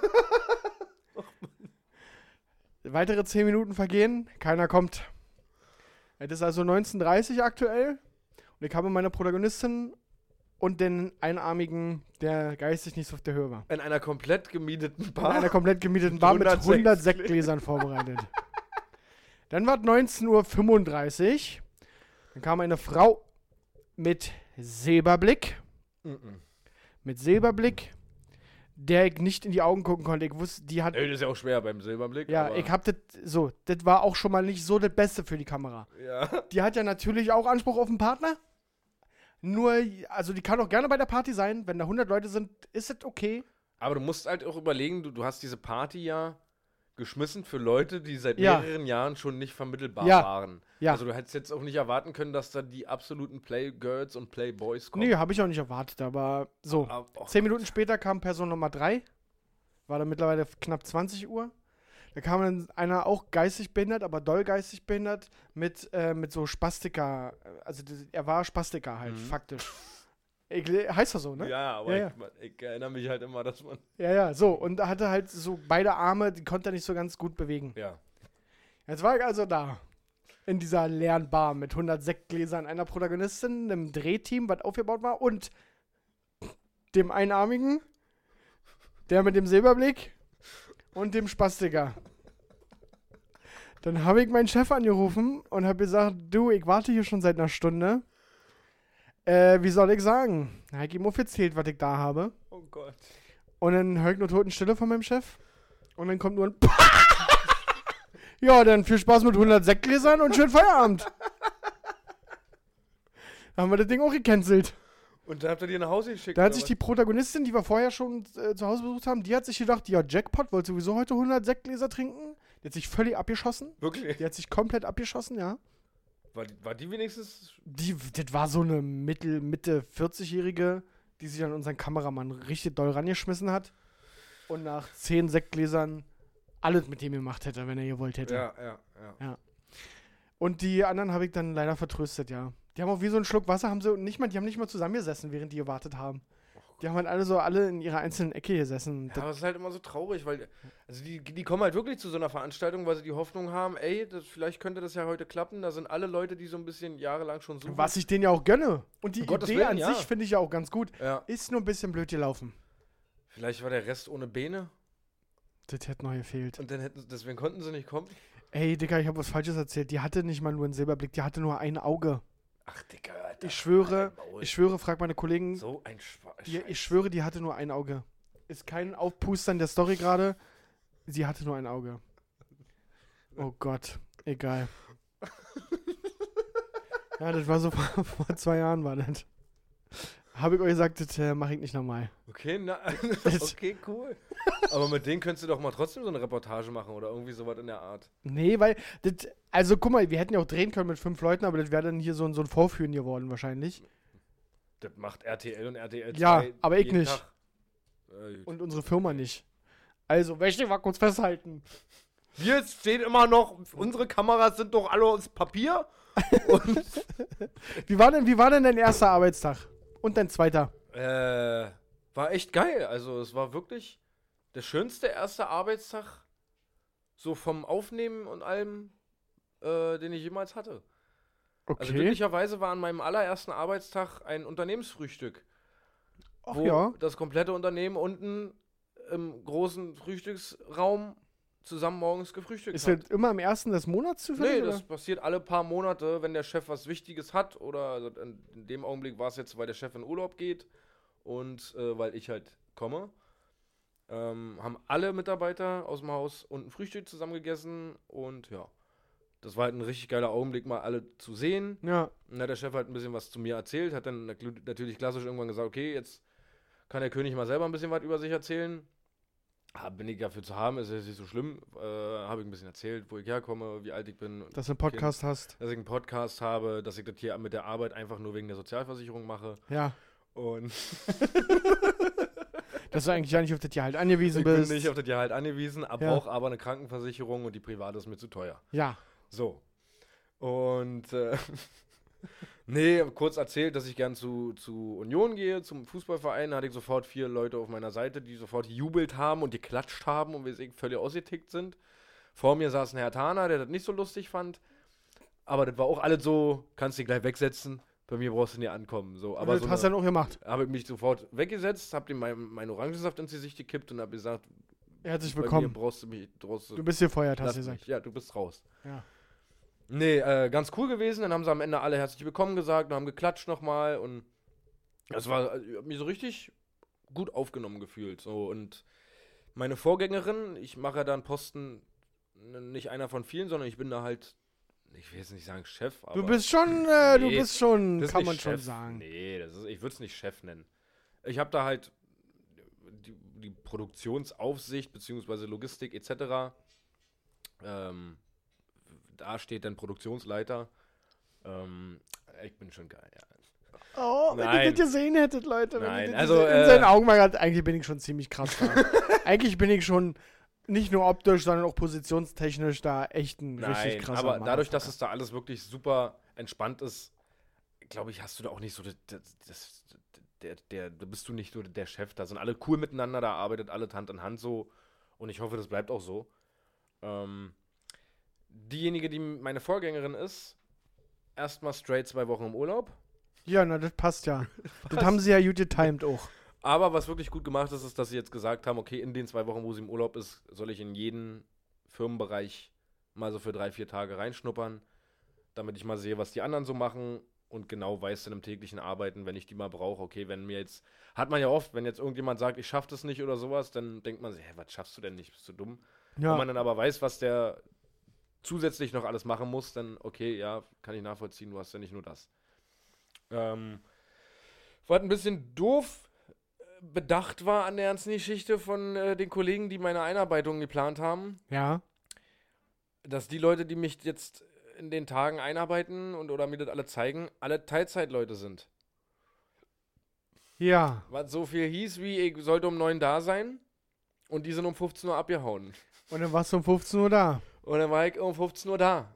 Weitere 10 Minuten vergehen, keiner kommt. Es ist also 19.30 aktuell und ich habe meine Protagonistin und den Einarmigen, der geistig nicht so auf der Höhe war. In einer komplett gemieteten In Bar. einer komplett gemieteten Bar mit 100 100 Sekt- Sektgläsern vorbereitet. Dann war es 19.35 Uhr. Dann kam eine Frau mit Silberblick. Mhm. Mit Silberblick, der ich nicht in die Augen gucken konnte. Ich wusste, die hat. Ey, das ist ja auch schwer beim Silberblick. Ja, ich hab das so. Das war auch schon mal nicht so das Beste für die Kamera. Ja. Die hat ja natürlich auch Anspruch auf einen Partner. Nur, also die kann auch gerne bei der Party sein. Wenn da 100 Leute sind, ist es okay. Aber du musst halt auch überlegen, du, du hast diese Party ja geschmissen für Leute, die seit Ja. mehreren Jahren schon nicht vermittelbar Ja. waren. Ja. Also du hättest jetzt auch nicht erwarten können, dass da die absoluten Playgirls und Playboys kommen. Nee, habe ich auch nicht erwartet, aber so. Aber, oh, Zehn Minuten später kam Person Nummer drei. War dann mittlerweile knapp 20 Uhr. Da kam dann einer auch geistig behindert, aber doll geistig behindert, mit, äh, mit so Spastika. Also er war Spastiker halt, Mhm. faktisch. Ich, heißt das so, ne? Ja, aber Ja, ja. Ich, ich erinnere mich halt immer, dass man. Ja, ja, so. Und er hatte halt so beide Arme, die konnte er nicht so ganz gut bewegen. Ja. Jetzt war ich also da. In dieser leeren Bar mit 100 Sektgläsern, einer Protagonistin, einem Drehteam, was aufgebaut war, und dem Einarmigen, der mit dem Silberblick und dem Spastiker. Dann habe ich meinen Chef angerufen und habe gesagt, du, ich warte hier schon seit einer Stunde. Äh, wie soll ich sagen? Habe ich ihm erzählt, was ich da habe. Oh Gott. Und dann höre ich nur Totenstille von meinem Chef. Und dann kommt nur ein Ja, dann viel Spaß mit 100 Sektgläsern und schönen Feierabend. Da haben wir das Ding auch gecancelt. Und dann habt ihr die nach Hause geschickt? Da hat sich die Protagonistin, die wir vorher schon äh, zu Hause besucht haben, die hat sich gedacht, ja, Jackpot, wollte sowieso heute 100 Sektgläser trinken. Die hat sich völlig abgeschossen. Wirklich? Die hat sich komplett abgeschossen, ja. War die, war die wenigstens. Die, das war so eine Mittel, Mitte 40-Jährige, die sich an unseren Kameramann richtig doll rangeschmissen hat. Und nach 10 Sektgläsern alles mit dem gemacht hätte, wenn er gewollt hätte. Ja, ja, ja. Und die anderen habe ich dann leider vertröstet, ja. Die haben auch wie so einen Schluck Wasser, haben sie nicht mal, die haben nicht mal zusammengesessen, während die gewartet haben. Die haben halt alle so alle in ihrer einzelnen Ecke gesessen. Ja, aber es ist halt immer so traurig, weil also die, die kommen halt wirklich zu so einer Veranstaltung, weil sie die Hoffnung haben, ey, das, vielleicht könnte das ja heute klappen. Da sind alle Leute, die so ein bisschen jahrelang schon suchen. was ich denen ja auch gönne. Und die Gottes Idee Willen, an ja. sich finde ich ja auch ganz gut. Ja, Ist nur ein bisschen blöd gelaufen. vielleicht war der Rest ohne Beine Das hätte noch gefehlt. und dann hätten, deswegen konnten sie nicht kommen. Ey, Digga, ich habe was Falsches erzählt. Die hatte nicht mal nur einen Silberblick, die hatte nur ein Auge. Ach, Digga, Alter. Ich schwöre, ich schwöre, frag meine Kollegen. so ein Spaß. Ja, ich schwöre, die hatte nur ein Auge. Ist kein Aufpustern der Story gerade. Sie hatte nur ein Auge. Oh Gott, egal. ja, das war so vor, vor zwei Jahren war das. Habe ich euch gesagt, das äh, mache ich nicht nochmal. Okay, na, okay, cool. Aber mit denen könntest du doch mal trotzdem so eine Reportage machen oder irgendwie sowas in der Art. Nee, weil, das, also guck mal, wir hätten ja auch drehen können mit fünf Leuten, aber das wäre dann hier so, ein- so ein Vorführen geworden wahrscheinlich. Das macht RTL und RTL 2 Ja, aber ich nicht. Äh. Und unsere Firma nicht. Also, möchte ich mal kurz festhalten. Wir stehen immer noch, unsere Kameras sind doch alle aus Papier. Wie war denn, wie war denn dein erster Arbeitstag? Und dein zweiter? äh, war echt geil. Also es war wirklich der schönste erste Arbeitstag, so vom Aufnehmen und allem, äh, den ich jemals hatte. Okay. Also glücklicherweise war an meinem allerersten Arbeitstag ein Unternehmensfrühstück, Ach wo ja. das komplette Unternehmen unten im großen Frühstücksraum zusammen morgens gefrühstückt Ist hat. das immer am ersten des Monats zufällig? Nee, oder? das passiert alle paar Monate, wenn der Chef was Wichtiges hat oder also in, in dem Augenblick war es jetzt, weil der Chef in Urlaub geht und äh, weil ich halt komme. Ähm, haben alle Mitarbeiter aus dem Haus unten Frühstück zusammen gegessen und ja, das war halt ein richtig geiler Augenblick, mal alle zu sehen. Ja. Und dann hat der Chef halt ein bisschen was zu mir erzählt, hat dann nat- natürlich klassisch irgendwann gesagt, okay, jetzt kann der König mal selber ein bisschen was über sich erzählen. Bin ich dafür zu haben, ist jetzt nicht so schlimm. Äh, habe ich ein bisschen erzählt, wo ich herkomme, wie alt ich bin. Dass du einen Podcast hast. Dass ich einen Podcast habe, dass ich das hier mit der Arbeit einfach nur wegen der Sozialversicherung mache. Ja. Und Dass du eigentlich ja nicht auf das Gehalt angewiesen ich bist. bin nicht auf das Gehalt angewiesen, aber Ja. brauche aber eine Krankenversicherung und die private ist mir zu teuer. ja. So. Und äh, nee, kurz erzählt, dass ich gern zu, zu Union gehe, zum Fußballverein. Da hatte ich sofort vier Leute auf meiner Seite, die sofort gejubelt haben und geklatscht haben und wir sehen, völlig ausgetickt sind. Vor mir saß ein Herr Taner, der das nicht so lustig fand. Aber das war auch alles so, kannst dich gleich wegsetzen. Bei mir brauchst du nicht ankommen. So, aber das so hast du dann auch gemacht. habe ich mich sofort weggesetzt, habe ihm meinen mein Orangensaft ins Gesicht gekippt und habe gesagt, Herzlich willkommen. brauchst du mich, brauchst du Du bist gefeuert, hast Lass du gesagt. mich. Ja, du bist raus. Ja. Nee, äh, ganz cool gewesen. Dann haben sie am Ende alle herzlich willkommen gesagt und haben geklatscht nochmal. Und das war, ich hab mich so richtig gut aufgenommen gefühlt. So. Und meine Vorgängerin, ich mache ja da einen Posten, nicht einer von vielen, sondern ich bin da halt, ich will jetzt nicht sagen Chef, aber. Du bist schon, äh, du Nee, bist schon, kann man schon Chef. sagen. Nee, das ist, ich würde es nicht Chef nennen. Ich habe da halt die, die Produktionsaufsicht beziehungsweise Logistik etc. Ähm, da steht dann Produktionsleiter. Ähm, ich bin schon geil, ja. Oh, wenn Nein. ihr das gesehen hättet, Leute. Wenn Nein, das also, in äh, seinen Augen mal grad, eigentlich bin ich schon ziemlich krass da. eigentlich bin ich schon nicht nur optisch, sondern auch positionstechnisch da echt ein richtig Nein, krasser aber dadurch, dass es da alles wirklich super entspannt ist, glaube ich, hast du da auch nicht so das, das, das der, der, da bist du nicht nur der Chef, da sind alle cool miteinander, da arbeitet alle Hand in Hand so und ich hoffe, das bleibt auch so. Ähm, diejenige, die meine Vorgängerin ist, erstmal straight zwei Wochen im Urlaub. Ja, na, das passt ja. das haben sie ja gut getimed auch. Aber was wirklich gut gemacht ist, ist, dass sie jetzt gesagt haben, okay, in den zwei Wochen, wo sie im Urlaub ist, soll ich in jeden Firmenbereich mal so für drei, vier Tage reinschnuppern, damit ich mal sehe, was die anderen so machen und genau weiß dann im täglichen Arbeiten, wenn ich die mal brauche, okay, wenn mir jetzt, hat man ja oft, wenn jetzt irgendjemand sagt, ich schaff das nicht oder sowas, dann denkt man sich, hä, was schaffst du denn nicht, bist du dumm? Wenn Ja, man dann aber weiß, was der zusätzlich noch alles machen muss, dann okay, ja, kann ich nachvollziehen, du hast ja nicht nur das. Ähm, was ein bisschen doof äh, bedacht war an der ganzen Geschichte von äh, den Kollegen, die meine Einarbeitung geplant haben, ja. dass die Leute, die mich jetzt in den Tagen einarbeiten und oder mir das alle zeigen, alle Teilzeitleute sind. Ja. Was so viel hieß, wie ich sollte um 9 da sein und die sind um 15 Uhr abgehauen. Und dann warst du um 15 Uhr da. Und dann war ich um 15 Uhr da.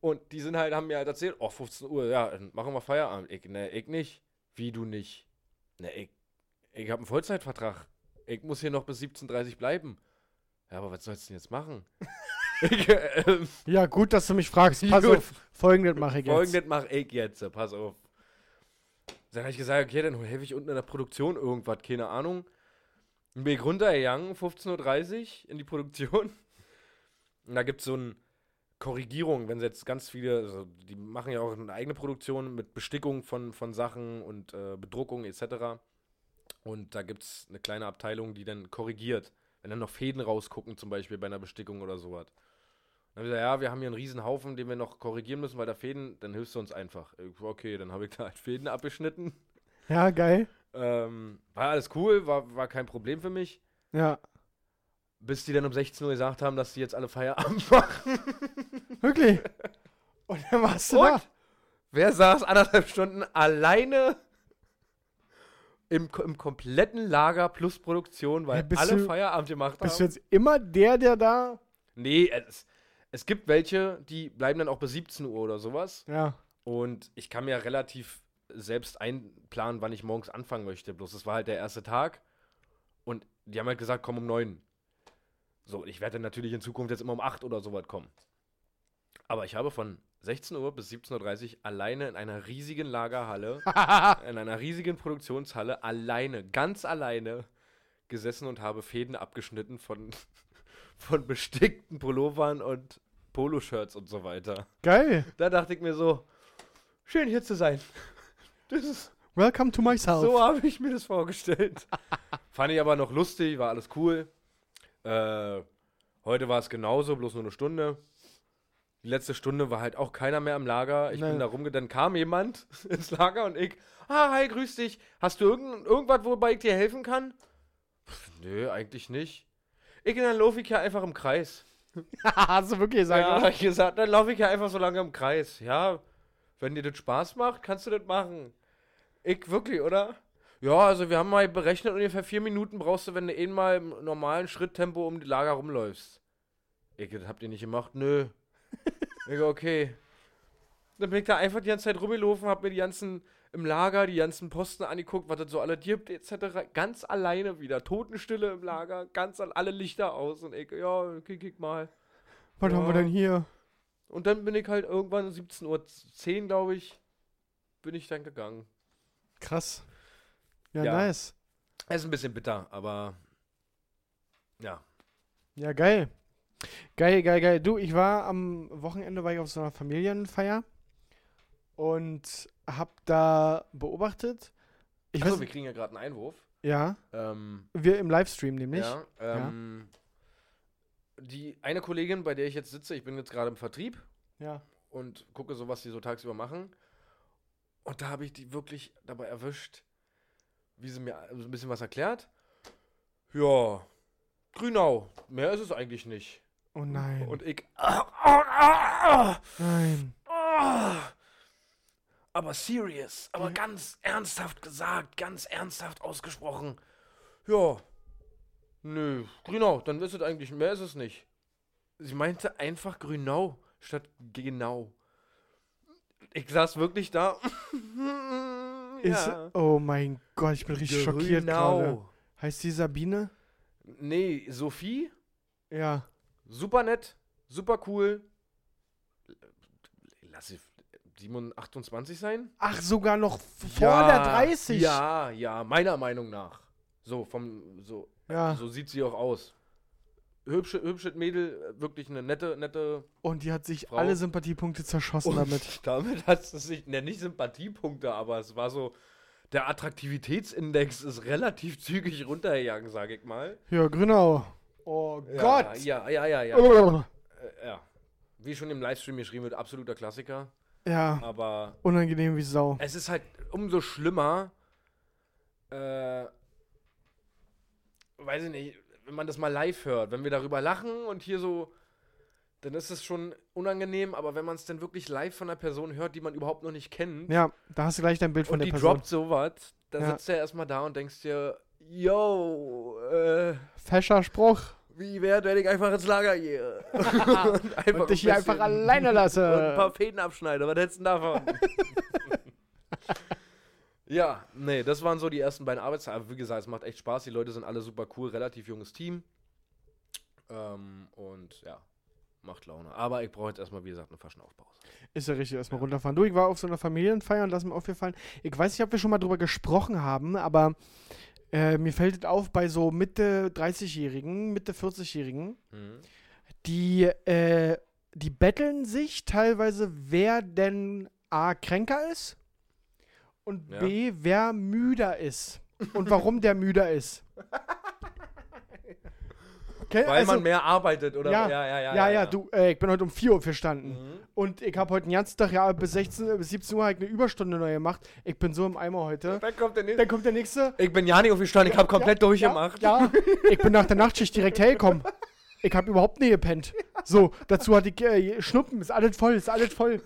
Und die sind halt, haben mir halt erzählt, oh, 15 Uhr, ja, dann machen wir Feierabend. Ich, ne, ich nicht. Wie du nicht? Ne, ich, ich habe einen Vollzeitvertrag. Ich muss hier noch bis 17.30 Uhr bleiben. Ja, aber was sollst du denn jetzt machen? ich, ähm, Ja, gut, dass du mich fragst. Pass Gut. auf, folgendes mache ich jetzt. Folgendes mache ich jetzt, pass auf. Dann habe ich gesagt, okay, dann helfe ich unten in der Produktion irgendwas, keine Ahnung. Bin ich runtergegangen, 15.30 Uhr in die Produktion. Und da gibt es so eine Korrigierung, wenn sie jetzt ganz viele, also die machen ja auch eine eigene Produktion mit Bestickung von, von Sachen und äh, Bedruckung etc. Und da gibt es eine kleine Abteilung, die dann korrigiert. Wenn dann noch Fäden rausgucken, zum Beispiel bei einer Bestickung oder sowas. Dann habe ich gesagt, ja, wir haben hier einen riesen Haufen, den wir noch korrigieren müssen, weil da Fäden, dann hilfst du uns einfach. Okay, dann habe ich da halt Fäden abgeschnitten. Ja, geil. Ähm, war alles cool, war, war kein Problem für mich. Ja. Bis die dann um 16 Uhr gesagt haben, dass die jetzt alle Feierabend machen. Wirklich. Und dann warst du da. Und wer saß anderthalb Stunden alleine im, im kompletten Lager plus Produktion, weil Ja, bist alle du- Feierabend gemacht Bist du haben? jetzt immer der, der da. Nee, es, es gibt welche, die bleiben dann auch bis 17 Uhr oder sowas. Ja. Und ich kann mir relativ selbst einplanen, wann ich morgens anfangen möchte. Bloß es war halt der erste Tag. Und die haben halt gesagt, komm um 9. So, ich werde natürlich in Zukunft jetzt immer um 8 oder sowas kommen. Aber ich habe von 16 Uhr bis 17.30 Uhr alleine in einer riesigen Lagerhalle, in einer riesigen Produktionshalle, alleine, ganz alleine gesessen und habe Fäden abgeschnitten von, von bestickten Pullovern und Poloshirts und so weiter. Geil. Da dachte ich mir so, schön hier zu sein. Das ist, Welcome to myself. so habe ich mir das vorgestellt. Fand ich aber noch lustig, war alles cool. Äh, heute war es genauso, bloß nur eine Stunde. Die letzte Stunde war halt auch keiner mehr im Lager. Ich Nee. bin da rumge... Dann kam jemand ins Lager und ich, ah, hi, grüß dich. Hast du irgend, irgendwas, wobei ich dir helfen kann? Pff, nö, eigentlich nicht. Ich dann laufe ich ja einfach im Kreis. Hast du wirklich gesagt? Ja, hab ich gesagt, dann laufe ich ja einfach so lange im Kreis. Ja, wenn dir das Spaß macht, kannst du das machen. Ich wirklich, oder? Ja, also wir haben mal berechnet, ungefähr vier Minuten brauchst du, wenn du eh mal im normalen Schritttempo um die Lager rumläufst. Ich, das habt ihr nicht gemacht? Nö. ich, okay. Dann bin ich da einfach die ganze Zeit rumgelaufen, hab mir die ganzen im Lager, die ganzen Posten angeguckt, was das so alle gibt, etc. Ganz alleine wieder. Totenstille im Lager, ganz an alle Lichter aus. Und ich, ja, kick, kick mal. Was haben wir Ja. denn hier? Und dann bin ich halt irgendwann um 17.10 Uhr, glaube ich, bin ich dann gegangen. Krass. Ja, Ja. nice. Ist ein bisschen bitter, aber ja. Ja, geil. Geil, geil, geil. Du, ich war am Wochenende war ich auf so einer Familienfeier und hab da beobachtet. Ich Achso, weiß, wir kriegen ja gerade einen Einwurf. ja, Ähm, wir im Livestream nämlich. ja, ähm, Die eine Kollegin, bei der ich jetzt sitze, ich bin jetzt gerade im Vertrieb Ja. und gucke so, was die so tagsüber machen. Und da habe ich die wirklich dabei erwischt, wie sie mir ein bisschen was erklärt. Ja, Grünau, mehr ist es eigentlich nicht. Oh nein. Und ich. nein. Aber serious, aber ganz ernsthaft gesagt, ganz ernsthaft ausgesprochen. Ja. Nö, Grünau, dann ist es eigentlich, mehr ist es nicht. Sie meinte einfach Grünau statt genau. Ich saß wirklich da. Ist, Oh mein Gott, ich bin richtig schockiert gerade. Grünau. Heißt die Sabine? Nee, Sophie, Ja. super nett, super cool. Lass sie 27, 28 sein? Ach, sogar noch vor der 30. Ja, ja, meiner Meinung nach. So, vom, so, Ja. so sieht sie auch aus. Hübsche, hübsches Mädel, äh, wirklich eine nette, nette. Und die hat sich Frau. alle Sympathiepunkte zerschossen damit. damit hat es sich, ne, nicht Sympathiepunkte, aber es war so, der Attraktivitätsindex ist relativ zügig runtergegangen, sag ich mal. Ja, Grünau. Oh Ja, Gott. Ja, ja, ja, ja. Oh. Äh, ja. Wie schon im Livestream geschrieben wird, absoluter Klassiker. Ja, Aber unangenehm wie Sau. es ist halt umso schlimmer, äh, weiß ich nicht, wenn man das mal live hört, wenn wir darüber lachen und hier so, dann ist es schon unangenehm, aber wenn man es dann wirklich live von einer Person hört, die man überhaupt noch nicht kennt, Ja, da hast du gleich dein Bild von und der die Person. droppt sowas, da Ja. sitzt du ja erstmal da und denkst dir, yo, äh, Fescher Spruch. wie wäre, wenn ich einfach ins Lager gehe? und, einfach Und dich hier ein einfach bisschen- alleine lasse. und ein paar Fäden abschneide. Was hättest du denn davon? ja, nee, das waren so die ersten beiden Arbeitstage. Aber wie gesagt, es macht echt Spaß. Die Leute sind alle super cool, relativ junges Team. Ähm, und ja, macht Laune. Aber ich brauche jetzt erstmal, wie gesagt, eine Faschenaufpause. Ist ja richtig, erstmal runterfahren. Du, ich war auf so einer Familienfeier und das ist mir aufgefallen. Ich weiß nicht, ob wir schon mal drüber gesprochen haben, aber äh, mir fällt es auf bei so Mitte 30-Jährigen, Mitte 40-Jährigen, Mhm. die, äh, die betteln sich teilweise, wer denn A, kränker ist und Ja. B, wer müder ist. Und warum der müder ist. Okay, Weil also- man mehr arbeitet, oder? ja, ja, ja. ja, ja, du, äh, ich bin heute um 4 Uhr verstanden. Mhm. Und ich habe heute den ganzen Tag, ja, bis 16, bis 17 Uhr ich eine Überstunde neu gemacht. Ich bin so im Eimer heute. Dann kommt der nächste. Dann kommt der nächste. Ich bin ja nicht aufgestanden, ich habe komplett ja, durchgemacht. Ja, ja, ich bin nach der Nachtschicht direkt hergekommen. Ich habe überhaupt nicht gepennt. So, dazu hatte ich äh, Schnuppen, ist alles voll, ist alles voll.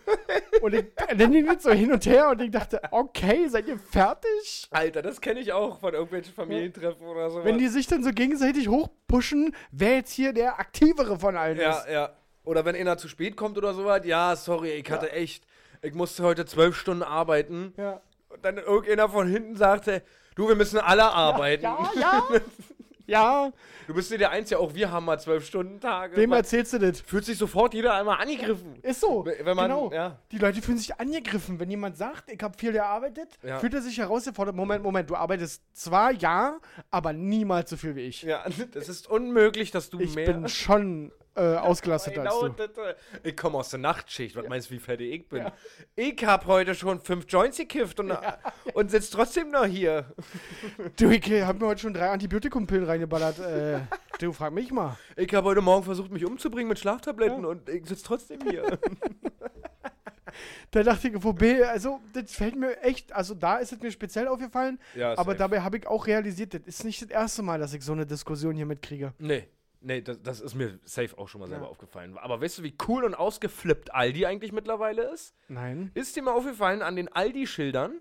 Und ich, dann ging es so hin und her und ich dachte, okay, seid ihr fertig? Alter, das kenne ich auch von irgendwelchen Familientreffen oder so. Wenn die sich dann so gegenseitig hochpushen, wer jetzt hier der aktivere von allen Ja, ist. ja. Oder wenn einer zu spät kommt oder sowas, ja, sorry, ich hatte echt, ich musste heute zwölf Stunden arbeiten. Ja, Und dann irgendeiner von hinten sagte, du, wir müssen alle arbeiten. ja, ja. ja, Du bist nicht der Einzige, auch wir haben mal zwölf Stunden Tage. wem Man erzählst du das? fühlt sich sofort jeder einmal angegriffen. Ist so. Wenn man, genau. ja. Die Leute fühlen sich angegriffen. Wenn jemand sagt, ich habe viel gearbeitet, Ja. fühlt er sich herausgefordert. Moment, Moment, du arbeitest zwar ja, aber niemals so viel wie ich. Ja, das ist unmöglich, dass du Ich mehr. bin schon äh, ausgelastet als Genau, du. das, äh, ich komme aus der Nachtschicht. Was meinst du, wie fertig ich bin? Ich habe heute schon fünf Joints gekifft und, und sitze trotzdem noch hier. Du, ich habe mir heute schon drei Antibiotikumpillen reingeballert. Äh, du, frag mich mal. Ich habe heute Morgen versucht, mich umzubringen mit Schlaftabletten und ich sitze trotzdem hier. Da dachte ich, wobei, also, das fällt mir echt, also da ist es mir speziell aufgefallen, ja, aber safe. dabei habe ich auch realisiert, das ist nicht das erste Mal, dass ich so eine Diskussion hier mitkriege. Nee, Nee, das, das ist mir safe auch schon mal selber Ja. aufgefallen. Aber weißt du, wie cool und ausgeflippt Aldi eigentlich mittlerweile ist? Nein. Ist dir mal aufgefallen an den Aldi-Schildern?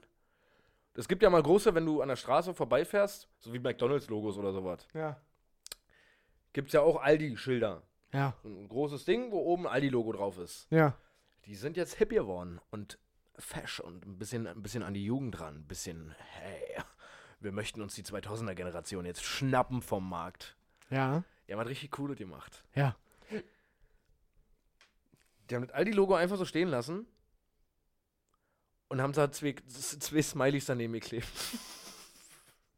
Es gibt ja mal große, wenn du an der Straße vorbeifährst, so wie McDonalds-Logos oder sowas. Ja. Gibt es ja auch Aldi-Schilder. Ja. So Ein großes Ding, wo oben Aldi-Logo drauf ist. Ja. Die sind jetzt hip geworden und fesch und ein bisschen, ein bisschen an die Jugend dran. Ein bisschen, hey, wir möchten uns die 2000er-Generation jetzt schnappen vom Markt. Ja. Die haben was richtig Cooles gemacht. Ja. Die haben das Aldi-Logo einfach so stehen lassen und haben da zwei, zwei Smileys daneben geklebt.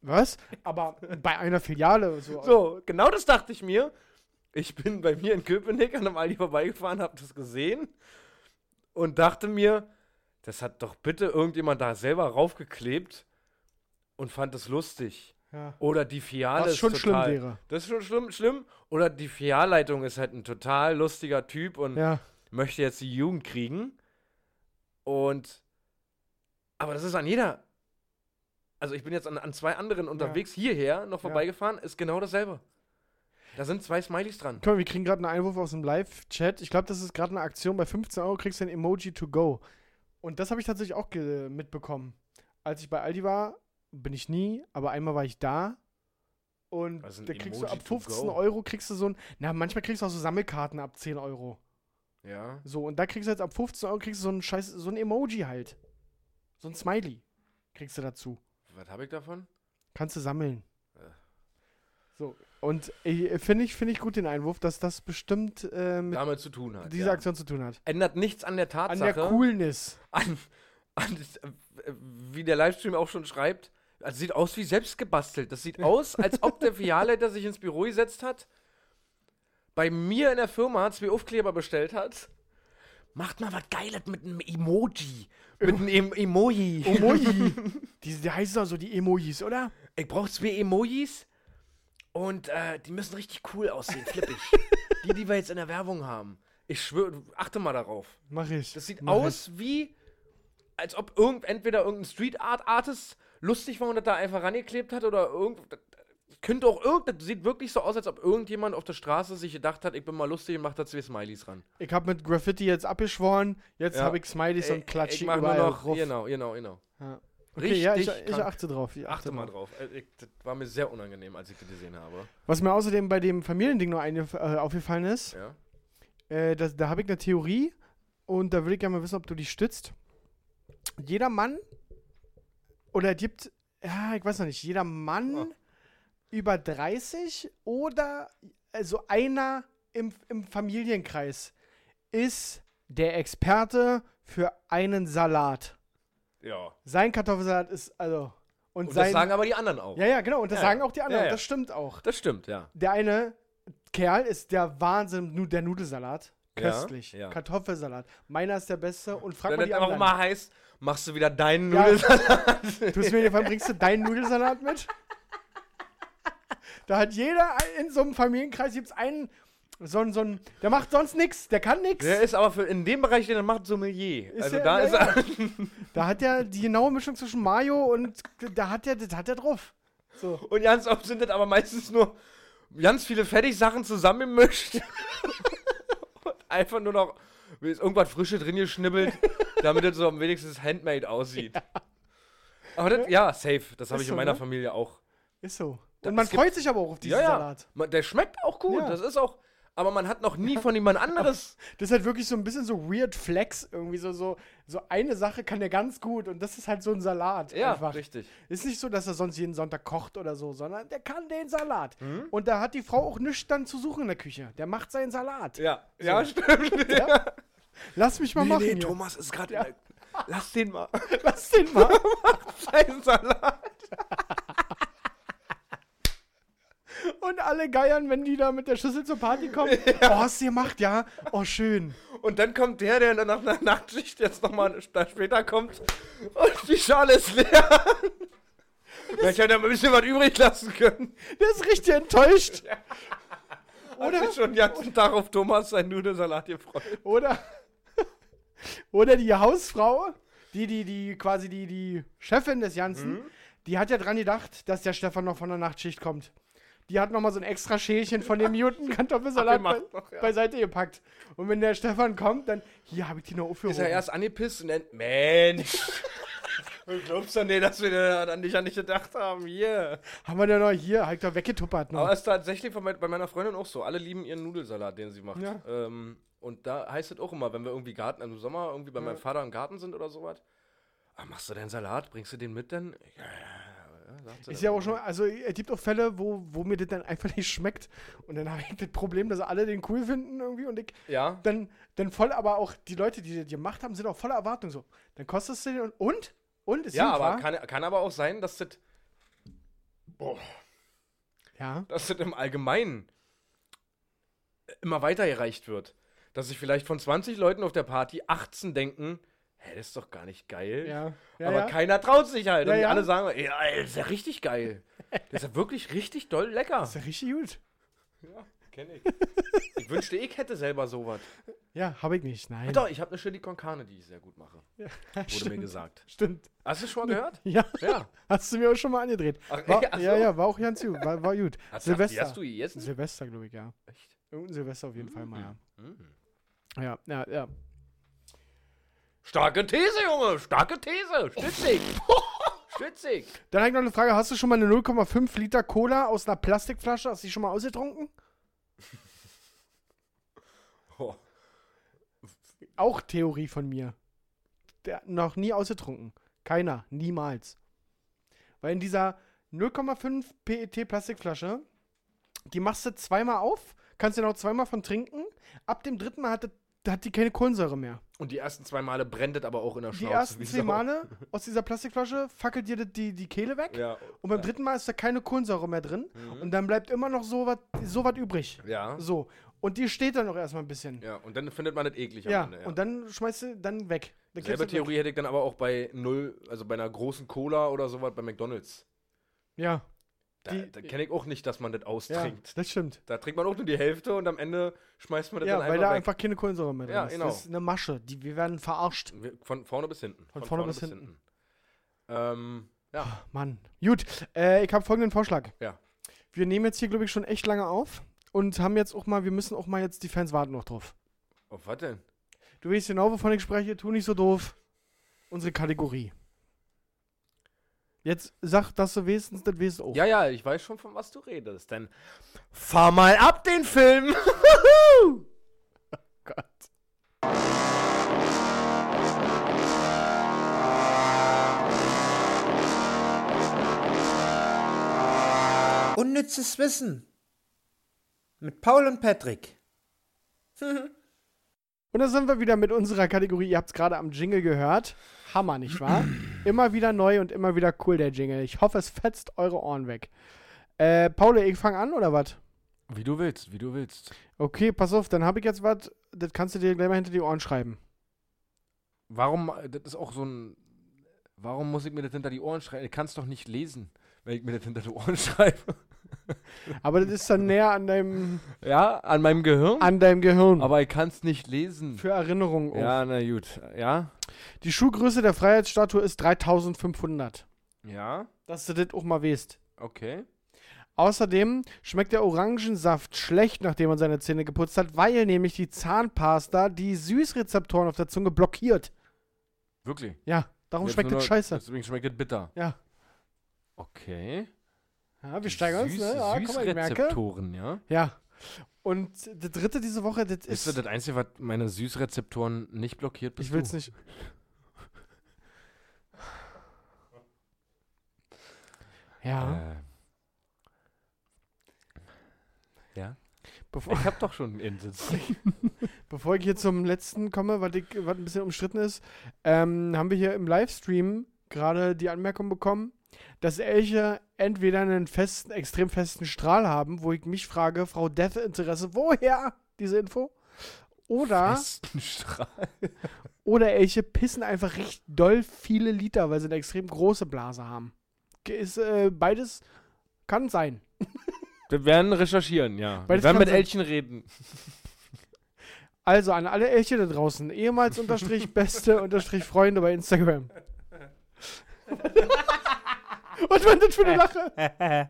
Was? Aber bei einer Filiale so. So, genau das dachte ich mir. Ich bin bei mir in Köpenick an einem Aldi vorbeigefahren, habe das gesehen und dachte mir, das hat doch bitte irgendjemand da selber raufgeklebt und fand es lustig. Ja. Oder die Filiale Was ist schon schlimm total, wäre. Das ist schon schlimm, schlimm. Oder die Filialleitung ist halt ein total lustiger Typ und Ja. möchte jetzt die Jugend kriegen. Und aber das ist an jeder. Also ich bin jetzt an, an zwei anderen unterwegs hierher noch vorbeigefahren, ist genau dasselbe. Da sind zwei Smileys dran. Guck mal, wir kriegen gerade einen Einwurf aus dem Live-Chat. Ich glaube, das ist gerade eine Aktion. Bei 15 Euro kriegst du ein Emoji to go. Und das habe ich tatsächlich auch mitbekommen. Als ich bei Aldi war, bin ich nie, aber einmal war ich da. Und ein da kriegst du Emoji ab to 15 go? Euro kriegst du so ein. Na, manchmal kriegst du auch so Sammelkarten ab 10 Euro. Ja. So, und da kriegst du jetzt ab 15 Euro kriegst du so ein scheiß, so ein Emoji halt. So ein Smiley. Kriegst du dazu. Was habe ich davon? Kannst du sammeln. Ja. So, und äh, finde ich, finde ich gut den Einwurf, dass das bestimmt äh, mit Damit zu tun hat. dieser ja. Aktion zu tun hat. Ändert nichts an der An Tatsache. der Coolness. an, an äh, wie der Livestream auch schon schreibt, also sieht aus wie selbst gebastelt. Das sieht aus, als ob der Filialleiter sich ins Büro gesetzt hat, bei mir in der Firma zwei Aufkleber bestellt hat. Macht mal was Geiles mit einem Emoji. Mit einem em Emoji. Emoji. die, die heißen doch so die Emojis, oder? Ich brauche zwei Emojis und äh, die müssen richtig cool aussehen, flippig. die, die wir jetzt in der Werbung haben. Ich schwöre, achte mal darauf. Mach ich. Das sieht Mach aus wie, als ob irgend, entweder irgendein Street Art Artist lustig war und das da einfach rangeklebt hat oder irgend. Das könnte auch irgend. Das sieht wirklich so aus, als ob irgendjemand auf der Straße sich gedacht hat, ich bin mal lustig und macht da zwei Smileys ran. Ich. habe mit Graffiti jetzt abgeschworen. Jetzt Ja. habe ich Smileys und Klatschi ich mach nur überall noch. drauf. Genau, genau, genau. Ja. Okay, ja, ich, Richtig ich achte drauf. Ich Achte mal drauf. Äh, Ich, das war mir sehr unangenehm, als ich das gesehen habe. Was mir außerdem bei dem Familiending noch eine, äh, aufgefallen ist, Ja. äh, das, da habe ich eine Theorie und da würde ich gerne mal wissen, ob du die stützt. Jeder Mann, oder es gibt, ja, ich weiß noch nicht, jeder Mann Oh. über 30 oder also einer im, im Familienkreis ist der Experte für einen Salat. Ja. Sein Kartoffelsalat ist, also, und, Und sein. das sagen aber die anderen auch. ja, ja, genau, und das Ja, sagen auch die anderen, Ja, ja. das stimmt auch. Das stimmt, ja. Der eine Kerl ist der Wahnsinn, der Nudelsalat. Köstlich. ja. Kartoffelsalat. Meiner ist der beste und frag Wenn mal die anderen. mal heißt, machst du wieder deinen Ja. Nudelsalat. Du mir gefallen, bringst du deinen Nudelsalat mit? Da hat jeder in so einem Familienkreis gibt's einen, so ein, so ein, der macht sonst nichts, der kann nichts. Der ist aber für in dem Bereich, den er macht, Sommelier. Ist also der- da ja, ist ja. er. Da hat er die genaue Mischung zwischen Mayo und da hat er, das hat er drauf. So. Und ganz oft sind das aber meistens nur ganz viele Fertigsachen zusammengemischt. und einfach nur noch ist irgendwas Frische drin geschnibbelt, damit es so am wenigsten handmade aussieht. Aber das, ja, safe. Das habe ich in so, meiner ne? Familie auch. Ist so. Und man freut sich aber auch auf diesen ja, ja. Salat. Man, der schmeckt auch gut. Ja. Das ist auch. Aber man hat noch nie von jemand anderes. Das ist halt wirklich so ein bisschen so weird Flex irgendwie so so so eine Sache kann der ganz gut und das ist halt so ein Salat ja, einfach. richtig. Ist nicht so, dass er sonst jeden Sonntag kocht oder so, sondern der kann den Salat. Mhm. Und da hat die Frau auch nichts dann zu suchen in der Küche. Der macht seinen Salat. Ja, ja, stimmt. Ja. Lass mich mal machen. hier. Thomas ist gerade. Ja. Lass den mal. Lass den mal. Sein Salat. Und alle geiern, wenn die da mit der Schüssel zur Party kommen. Oh, hast du gemacht, ja? Oh, schön. Und dann kommt der, der nach einer Nachtschicht jetzt nochmal später kommt und die Schale ist leer. Ich hätte ein bisschen was übrig lassen können. Der ist richtig enttäuscht. Oder? Hat sich schon den ganzen Tag auf Thomas sein Nudelsalat gefreut. Oder, oder die Hausfrau, die, die, die, quasi die, die Chefin des Ganzen, Mhm. die hat ja dran gedacht, dass der Stefan noch von der Nachtschicht kommt. die hat nochmal so ein extra Schälchen von dem Newton Kartoffelsalat be noch, ja. beiseite gepackt. Und wenn der Stefan kommt, dann, hier habe ich die noch aufgehoben. Ist er erst angepisst und dann, Mensch. Du glaubst doch nicht, dass wir an dich an nicht gedacht haben. Hier. Haben wir den noch hier, halt da weggetuppert noch. Aber es ist tatsächlich bei meiner Freundin auch so. Alle lieben ihren Nudelsalat, den sie macht. Ja. Ähm, und da heißt es auch immer, wenn wir irgendwie Garten, im Sommer irgendwie bei meinem Vater im Garten sind oder sowas. Ah, machst du denn Salat? Bringst du den mit denn? Ja, ja, ja. Ist ja auch schon, also es gibt auch Fälle, wo, wo mir das dann einfach nicht schmeckt. Und dann habe ich das Problem, dass alle den cool finden irgendwie und ich Ja. dann, dann voll, aber auch die Leute, die das gemacht haben, sind auch voller Erwartung so. Dann kostet es den und, und? Und? Ist Ja, aber kann, kann aber auch sein, dass das, Ja. dass das im Allgemeinen immer weitergereicht wird. Dass sich vielleicht von 20 Leuten auf der Party 18 denken, hä, das ist doch gar nicht geil. Ja. ja, aber ja. keiner traut sich halt. Und die alle sagen, ja, das ist ja richtig geil. Das ist ja wirklich richtig doll lecker. ist ja richtig gut. Ja, kenn ich. ich wünschte, ich hätte selber sowas. Ja, habe ich nicht. Nein. Doch, ich habe eine Chili con Carne, die ich sehr gut mache. Ja, Wurde stimmt, mir gesagt. Stimmt. Hast du schon mal gehört? Ja. Ja. Hast du mir auch schon mal angedreht. Ach, War, ach so. Ja, ja, war auch ganz gut. War, war gut. Hast, Silvester. Die hast du gegessen? Silvester, glaube ich, ja. Echt? Irgendein Silvester auf jeden Fall mal, ja. Mhm. Ja, ja, ja. Starke These, Junge! Starke These! Stützig! Stützig! Dann habe ich noch eine Frage. Hast du schon mal eine 0,5 Liter Cola aus einer Plastikflasche, hast du die schon mal ausgetrunken? Oh. Auch Theorie von mir. Der noch nie ausgetrunken. Keiner. Niemals. Weil in dieser 0,5 PET Plastikflasche, die machst du zweimal auf, kannst du noch zweimal von trinken. Ab dem dritten Mal hat, das- hat die keine Kohlensäure mehr. Und die ersten zwei Male brennt es aber auch in der Die Schnauze. ersten wie zehn. Male aus dieser Plastikflasche fackelt dir die, die Kehle weg. Ja. Und beim dritten Mal ist da keine Kohlensäure mehr drin. Mhm. Und dann bleibt immer noch so was so wat übrig. Ja. So. Und die steht dann noch erstmal ein bisschen. Ja, und dann findet man das eklig Ja, am Ende. und dann schmeißt du dann weg. Dann Selbe du weg. Theorie hätte ich dann aber auch bei null, also bei einer großen Cola oder sowas bei McDonalds. Ja, Da, da kenne ich auch nicht, dass man das ja, austrinkt. das stimmt. Da trinkt man auch nur die Hälfte und am Ende schmeißt man das Ja, dann weil einfach da weg. einfach keine Kohlensäure mehr drin Ja, ist. genau. Das ist eine Masche. Die, wir werden verarscht. Von vorne bis hinten. Von vorne bis hinten. Ähm, ja. Mann. Gut, äh, ich habe folgenden Vorschlag. Ja. Wir nehmen jetzt hier, glaube ich, schon echt lange auf und haben jetzt auch mal, wir müssen auch mal jetzt, die Fans warten noch drauf. Auf was denn? Du weißt genau, wovon ich spreche, tu nicht so doof. Unsere Kategorie. Jetzt sag, dass du wenigstens das weißt auch. Ja, ja, ich weiß schon, von was du redest. Denn fahr mal ab den Film! Gott. Unnützes Wissen. Mit Paul und Patrick. Und da sind wir wieder mit unserer Kategorie. Ihr habt es gerade am Jingle gehört. Hammer, nicht wahr? immer wieder neu und immer wieder cool, der Jingle. Ich hoffe, es fetzt eure Ohren weg. Äh, Paul, ich fange an oder was? Wie du willst, wie du willst. Okay, pass auf, dann habe ich jetzt was, das kannst du dir gleich mal hinter die Ohren schreiben. Warum, das ist auch so ein. Warum muss ich mir das hinter die Ohren schreiben? Ich kann es doch nicht lesen, wenn ich mir das hinter die Ohren schreibe. Aber das ist dann näher an deinem, Ja, an meinem Gehirn. an deinem Gehirn. aber ich kann es nicht lesen. für Erinnerungen. auch. Ja, na gut. Ja? Die Schuhgröße der Freiheitsstatue ist 3500. Ja, Dass du das auch mal weißt. okay. Außerdem schmeckt der Orangensaft schlecht, nachdem man seine Zähne geputzt hat, weil nämlich die Zahnpasta die Süßrezeptoren auf der Zunge blockiert. Wirklich. Ja, darum Jetzt schmeckt das scheiße. Deswegen schmeckt das bitter. Ja. Okay. Ja, wir steigern uns, ne? Ja, guck mal, ich merke. Süßrezeptoren, ja. Ja. Und das dritte diese Woche, das Ist das ist. das Einzige, was meine Süßrezeptoren nicht blockiert? bist Ich will's du? nicht. Ja, Äh. Ja. bevor, Ich hab doch schon einen bevor ich hier zum letzten komme, was, ich, was ein bisschen umstritten ist, ähm, haben wir hier im Livestream gerade die Anmerkung bekommen, dass Elche entweder einen festen, extrem festen Strahl haben, wo ich mich frage, Frau Death Interesse, woher diese Info? Oder, Festen Strahl. oder Elche pissen einfach richtig doll viele Liter, weil sie eine extrem große Blase haben. Ist, äh, beides kann sein. Wir werden recherchieren, ja. Weil Wir werden mit sein. Elchen reden. Also an alle Elche da draußen, ehemals unterstrich beste unterstrich Freunde bei Instagram. Was war denn das für eine Lache?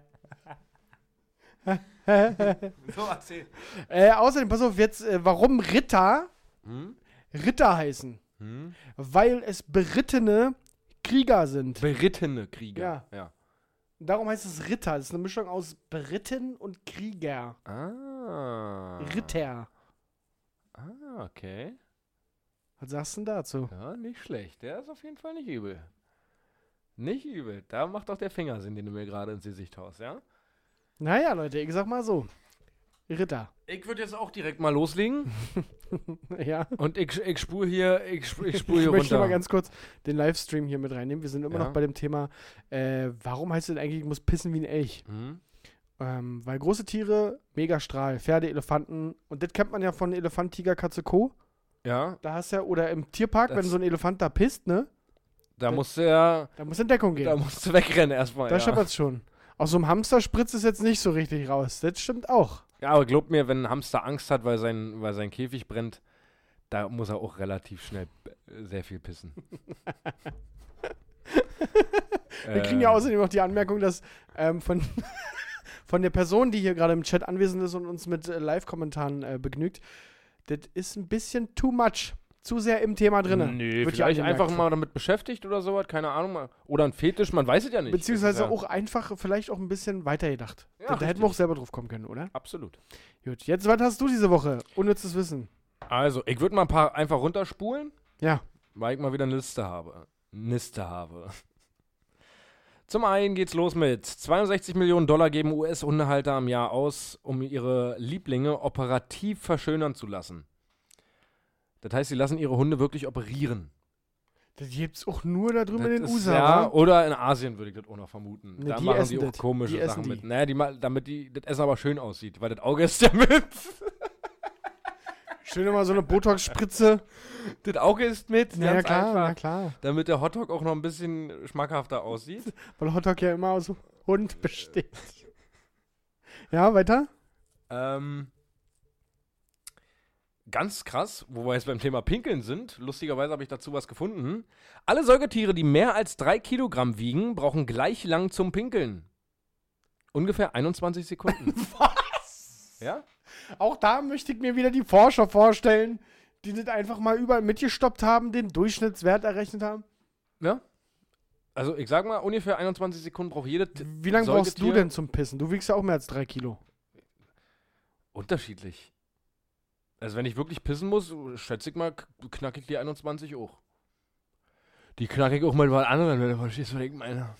so, erzähl. Äh, außerdem, pass auf, jetzt, äh, warum Ritter Hm? Ritter heißen? Hm? Weil es berittene Krieger sind. Berittene Krieger. Ja. ja. Darum heißt es Ritter. Das ist eine Mischung aus Beritten und Krieger. Ah. Ritter. Ah, okay. Was sagst du denn dazu? Ja, nicht schlecht. Der ist auf jeden Fall nicht übel. Nicht übel. Da macht doch der Finger Sinn, den du mir gerade ins Gesicht haust, ja? Naja, Leute, ich sag mal so. Ritter. Ich würde jetzt auch direkt mal loslegen. ja. Und ich, ich spule hier, ich, sp- ich Ich hier möchte runter. mal ganz kurz den Livestream hier mit reinnehmen. Wir sind immer Ja. noch bei dem Thema, äh, warum heißt es eigentlich, ich muss pissen wie ein Elch? hm? Ähm, weil große Tiere, Megastrahl, Pferde, Elefanten, und das kennt man ja von Elefant, Tiger, Katze, Co. Ja, Da hast du ja, oder im Tierpark, wenn Das- so ein Elefant da pisst, ne? Da Das- musst du ja, Da muss in Deckung gehen. da musst du wegrennen erstmal. da ja. scheppert's schon. Aus so einem Hamster spritzt es jetzt nicht so richtig raus. Das stimmt auch. ja, aber glaub mir, wenn ein Hamster Angst hat, weil sein, weil sein Käfig brennt, da muss er auch relativ schnell sehr viel pissen. Wir kriegen ja Äh, außerdem noch die Anmerkung, dass ähm, von, von der Person, die hier gerade im Chat anwesend ist und uns mit äh, Live-Kommentaren äh, begnügt, das ist ein bisschen too much. Zu sehr im Thema drin. Nö, vielleicht einfach mal damit beschäftigt oder sowas, keine Ahnung. Oder ein Fetisch, man weiß es ja nicht. Beziehungsweise ist auch einfach vielleicht auch ein bisschen weitergedacht. Ja, da hätten richtig. wir auch selber drauf kommen können, oder? Absolut. Gut, jetzt, was hast du diese Woche? Unnützes Wissen. Also, ich würde mal ein paar einfach runterspulen, Ja. weil ich mal wieder eine Liste habe. Liste habe. Zum einen geht's los mit 62 Millionen Dollar geben US-Hundehalter im Jahr aus, um ihre Lieblinge operativ verschönern zu lassen. Das heißt, sie lassen ihre Hunde wirklich operieren. Das gibt's auch nur da drüben in den USA. Ja, oder in Asien würde ich das auch noch vermuten. Ne, da die machen die auch das. komische Die Sachen die. mit. Naja, die, damit die, das Essen aber schön aussieht, weil das Auge ist ja mit. Schön immer so eine Botox-Spritze. das Auge ist mit. Ja, klar, einfach. na klar. Damit der Hotdog auch noch ein bisschen schmackhafter aussieht. Weil Hotdog ja immer aus Hund besteht. Ja, weiter? Ähm, ganz krass, wo wir jetzt beim Thema Pinkeln sind. Lustigerweise habe ich dazu was gefunden. Alle Säugetiere, die mehr als drei Kilogramm wiegen, brauchen gleich lang zum Pinkeln. Ungefähr 21 Sekunden. Was? ja? Auch da möchte ich mir wieder die Forscher vorstellen, die das einfach mal überall mitgestoppt haben, den Durchschnittswert errechnet haben. Ja? Also ich sag mal, ungefähr 21 Sekunden braucht jede T Wie lange brauchst du denn zum Pissen? Du wiegst ja auch mehr als drei Kilo. Unterschiedlich. Also wenn ich wirklich pissen muss, schätze ich mal, k- knack ich die 21 auch. Die knack ich auch mal bei anderen, wenn du verstehst, was ich meine.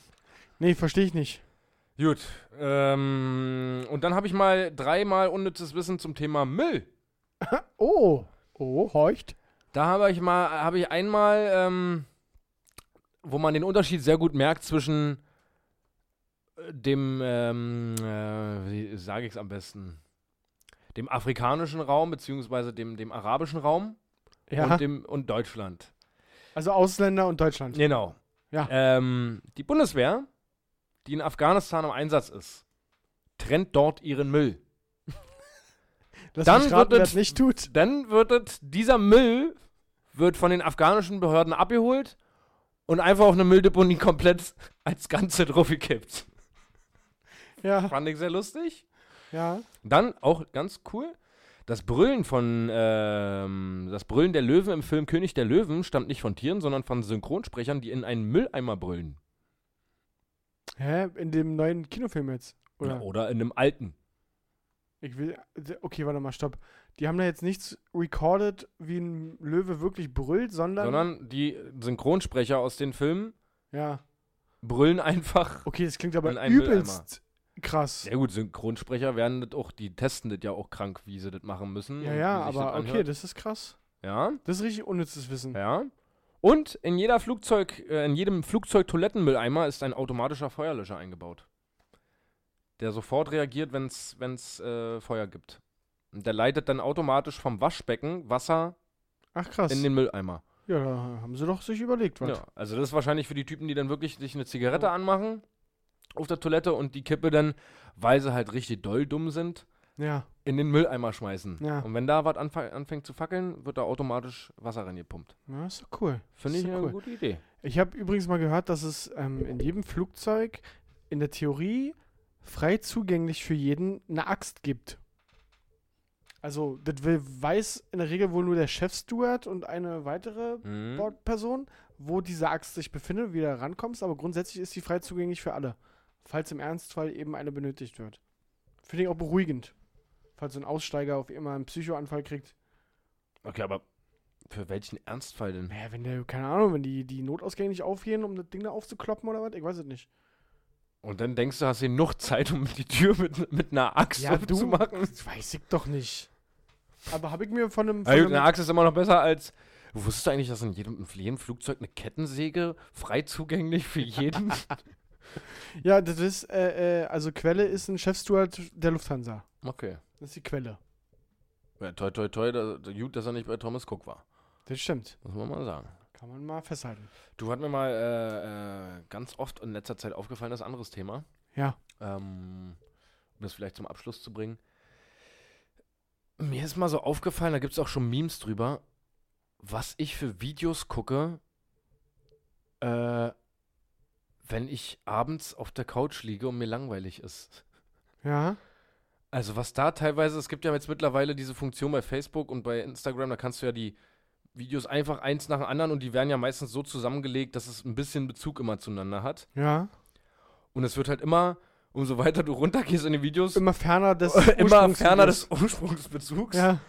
Nee, verstehe ich nicht. Gut. Ähm, und dann habe ich mal dreimal unnützes Wissen zum Thema Müll. Oh, oh, horcht. Da habe ich mal, habe ich einmal, ähm, wo man den Unterschied sehr gut merkt zwischen äh, dem, ähm, äh, wie sage ich es am besten, dem afrikanischen Raum beziehungsweise dem, dem arabischen Raum Ja, und dem und Deutschland. also Ausländer und Deutschland. Genau. Ja. Ähm, die Bundeswehr, die in Afghanistan im Einsatz ist, trennt dort ihren Müll. Lass Dann raten, wird es- es nicht tut. Dann wird es, dieser Müll wird von den afghanischen Behörden abgeholt und einfach auf eine Mülldeponie komplett als Ganze draufgekippt. Ja, Fand ich sehr lustig. Ja. Dann auch ganz cool. Das Brüllen von, ähm, das Brüllen der Löwen im Film König der Löwen stammt nicht von Tieren, sondern von Synchronsprechern, die in einen Mülleimer brüllen. Hä? In dem neuen Kinofilm jetzt? Oder? Ja, oder in einem alten. Ich will. Okay, warte mal, stopp. Die haben da jetzt nichts recorded, wie ein Löwe wirklich brüllt, sondern. Sondern die Synchronsprecher aus den Filmen ja. brüllen einfach. Okay, das klingt aber übelst krass. Sehr gut, Synchronsprecher werden das auch, die testen das ja auch krank, wie sie das machen müssen. Ja, ja, aber das okay, das ist krass. Ja, Das ist richtig unnützes Wissen. ja. Und in jeder Flugzeug, äh, in jedem Flugzeug-Toilettenmülleimer ist ein automatischer Feuerlöscher eingebaut. Der sofort reagiert, wenn es äh, Feuer gibt. Und der leitet dann automatisch vom Waschbecken Wasser Ach krass. in den Mülleimer. ja, da haben sie doch sich überlegt, was. Ja, also das ist wahrscheinlich für die Typen, die dann wirklich sich eine Zigarette anmachen auf der Toilette und die Kippe dann, weil sie halt richtig doll dumm sind, Ja. in den Mülleimer schmeißen. Ja. Und wenn da was anfa- anfängt zu fackeln, wird da automatisch Wasser reingepumpt. Ja, ist doch cool. Finde ich eine cool. gute Idee. Ich habe übrigens mal gehört, dass es ähm, in jedem Flugzeug in der Theorie frei zugänglich für jeden eine Axt gibt. Also, das will, weiß in der Regel wohl nur der Chefsteward und eine weitere Mhm. Bordperson, wo diese Axt sich befindet, wie du da rankommst, aber grundsätzlich ist sie frei zugänglich für alle. Falls im Ernstfall eben eine benötigt wird. Finde ich auch beruhigend. Falls so ein Aussteiger auf immer einen Psychoanfall kriegt. Okay, aber für welchen Ernstfall denn? Naja, wenn der, keine Ahnung, wenn die, die Notausgänge nicht aufgehen, um das Ding da aufzukloppen oder was, ich weiß es nicht. Und dann denkst du, hast du noch Zeit, um die Tür mit, mit einer Axt Ja, du- aufzumachen? Das weiß ich doch nicht. Aber habe ich mir von einem. Von gut, eine Axt ist immer noch besser als. Wusstest du eigentlich, dass in jedem, in jedem Flugzeug eine Kettensäge frei zugänglich für jeden? ja, das ist, äh, äh, also Quelle ist ein Chefsteward der Lufthansa. okay. Das ist die Quelle. Ja, toi, toi, toi, da, gut, dass er nicht bei Thomas Cook war. Das stimmt. Muss man mal sagen. Kann man mal festhalten. Du hat mir mal äh, äh, ganz oft in letzter Zeit aufgefallen, das anderes Thema. Ja. Ähm, um das vielleicht zum Abschluss zu bringen. Mir ist mal so aufgefallen, da gibt es auch schon Memes drüber, was ich für Videos gucke, äh, wenn ich abends auf der Couch liege und mir langweilig ist. Ja. Also was da teilweise, es gibt ja jetzt mittlerweile diese Funktion bei Facebook und bei Instagram, da kannst du ja die Videos einfach eins nach dem anderen und die werden ja meistens so zusammengelegt, dass es ein bisschen Bezug immer zueinander hat. Ja. Und es wird halt immer, umso weiter du runtergehst in den Videos, Immer ferner des. immer ferner des. Ursprungsbezugs. Ja.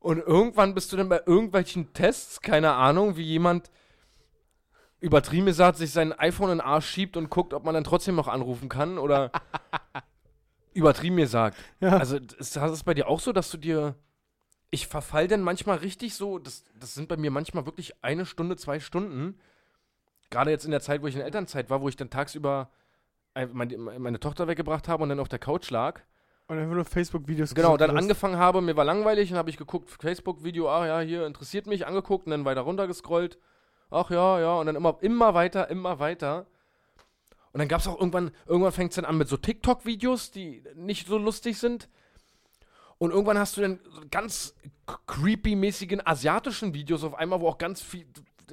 Und irgendwann bist du dann bei irgendwelchen Tests, keine Ahnung, wie jemand übertrieben gesagt sich sein iPhone in den Arsch schiebt und guckt, ob man dann trotzdem noch anrufen kann oder übertrieben gesagt. Ja. Also ist das bei dir auch so, dass du dir ich verfall dann manchmal richtig so, das, das sind bei mir manchmal wirklich eine Stunde, zwei Stunden. Gerade jetzt in der Zeit, wo ich in der Elternzeit war, wo ich dann tagsüber ein- meine, meine Tochter weggebracht habe und dann auf der Couch lag. Und dann nur Facebook-Videos Genau, dann hast. angefangen habe, mir war langweilig, dann habe ich geguckt, Facebook-Video, ah ja, hier interessiert mich, angeguckt und dann weiter runtergescrollt. Ach ja, ja, und dann immer, immer weiter, immer weiter. Und dann gab es auch irgendwann, irgendwann fängt es dann an mit so TikTok-Videos, die nicht so lustig sind. Und irgendwann hast du dann ganz creepy-mäßigen asiatischen Videos auf einmal, wo auch ganz viel.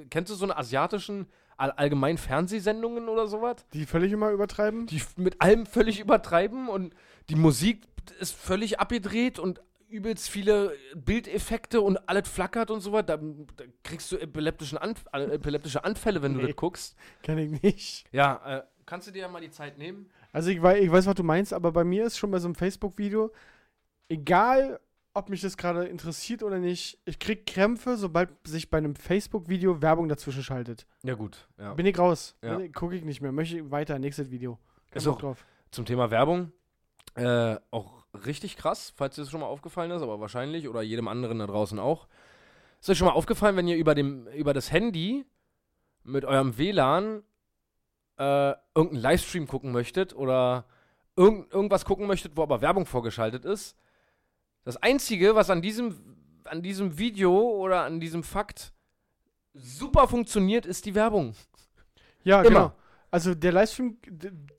Kennst du so eine asiatischen all, allgemein Fernsehsendungen oder sowas? Die völlig immer übertreiben. die mit allem völlig übertreiben und die Musik ist völlig abgedreht und übelst viele Bildeffekte und alles flackert und so was. Da, da kriegst du epileptischen Anf äh, epileptische Anfälle, wenn du Nee. das guckst. Kenn ich nicht. Ja, äh, kannst du dir ja mal die Zeit nehmen? Also ich weiß, ich weiß, was du meinst, aber bei mir ist schon bei so einem Facebook-Video, egal ob mich das gerade interessiert oder nicht, ich krieg Krämpfe, sobald sich bei einem Facebook-Video Werbung dazwischen schaltet. Ja, gut. Ja. Bin ich raus. Ja. Bin ich- nicht mehr. Möchte ich weiter, nächstes Video. Kein auch- drauf. Zum Thema Werbung. Äh, auch richtig krass, falls dir das schon mal aufgefallen ist, aber wahrscheinlich oder jedem anderen da draußen auch. Ist euch schon mal aufgefallen, wenn ihr über, dem, über das Handy mit eurem WLAN äh, irgendeinen Livestream gucken möchtet oder irgend, irgendwas gucken möchtet, wo aber Werbung vorgeschaltet ist? Das Einzige, was an diesem, an diesem Video oder an diesem Fakt super funktioniert, ist die Werbung. Ja, Immer. genau. Also der Livestream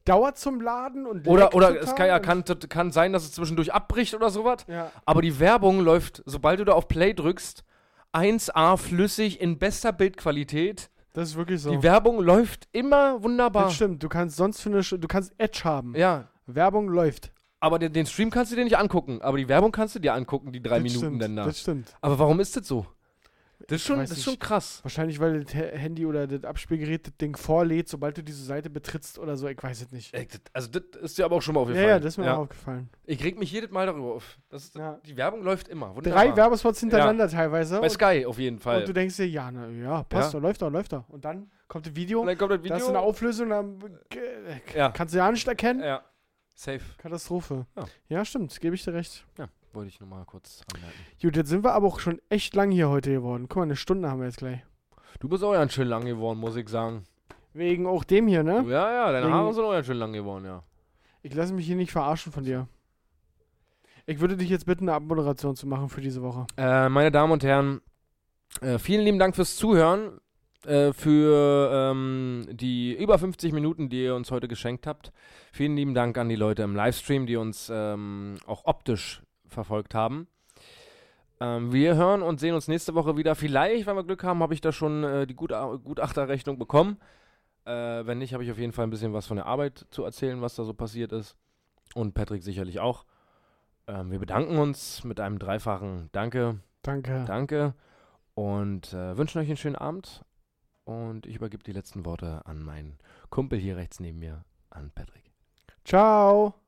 dauert zum Laden und Oder, oder es kann, kann, sein, dass es zwischendurch abbricht oder sowas. Ja, Aber die Werbung läuft, sobald du da auf Play drückst, 1A flüssig in bester Bildqualität. das ist wirklich so. Die Werbung läuft immer wunderbar. das stimmt. Du kannst sonst für eine, du kannst Edge haben. Ja, Werbung läuft. aber den, den Stream kannst du dir nicht angucken. Aber die Werbung kannst du dir angucken, die drei das Minuten stimmt, dann da. Das stimmt. Aber warum ist das so? Das ist schon, das ist schon krass. Wahrscheinlich, weil das Handy oder das Abspielgerät das Ding vorlädt, sobald du diese Seite betrittst oder so. Ich weiß es nicht. Ey, das, also das ist dir aber auch schon mal Ja, aufgefallen. ja, das ist mir auch aufgefallen. Ich reg mich jedes Mal darüber auf. Das Ja. Die Werbung läuft immer. Wunderbar. Drei Werbespots hintereinander teilweise. Bei Sky auf jeden Fall. und du denkst dir, ja, na, ja, passt Ja. doch, läuft doch, läuft doch. Und dann kommt das Video, Und dann kommt das Video. da ist eine Auflösung, dann Ja. kannst du ja nicht erkennen. ja. Safe. Katastrophe. Ja. Ja, stimmt, gebe ich dir recht. Ja, wollte ich nur mal kurz anmerken. Gut, jetzt sind wir aber auch schon echt lang hier heute geworden. Guck mal, eine Stunde haben wir jetzt gleich. Du bist auch ganz schön lang geworden, muss ich sagen. Wegen auch dem hier, ne? Ja, ja, deine Wegen- Haare sind auch ganz schön lang geworden, ja. Ich lasse mich hier nicht verarschen von dir. Ich würde dich jetzt bitten, eine Abmoderation zu machen für diese Woche. Äh, meine Damen und Herren, äh, vielen lieben Dank fürs Zuhören, äh, für ähm, die über 50 Minuten, die ihr uns heute geschenkt habt. Vielen lieben Dank an die Leute im Livestream, die uns ähm, auch optisch verfolgt haben. Ähm, wir hören und sehen uns nächste Woche wieder. Vielleicht, wenn wir Glück haben, habe ich da schon äh, die Gut Gutachterrechnung bekommen. Äh, wenn nicht, habe ich auf jeden Fall ein bisschen was von der Arbeit zu erzählen, was da so passiert ist. Und Patrick sicherlich auch. Ähm, wir bedanken uns mit einem dreifachen Danke. Danke. Danke. Und äh, wünschen euch einen schönen Abend. Und ich übergebe die letzten Worte an meinen Kumpel hier rechts neben mir, an Patrick. Ciao.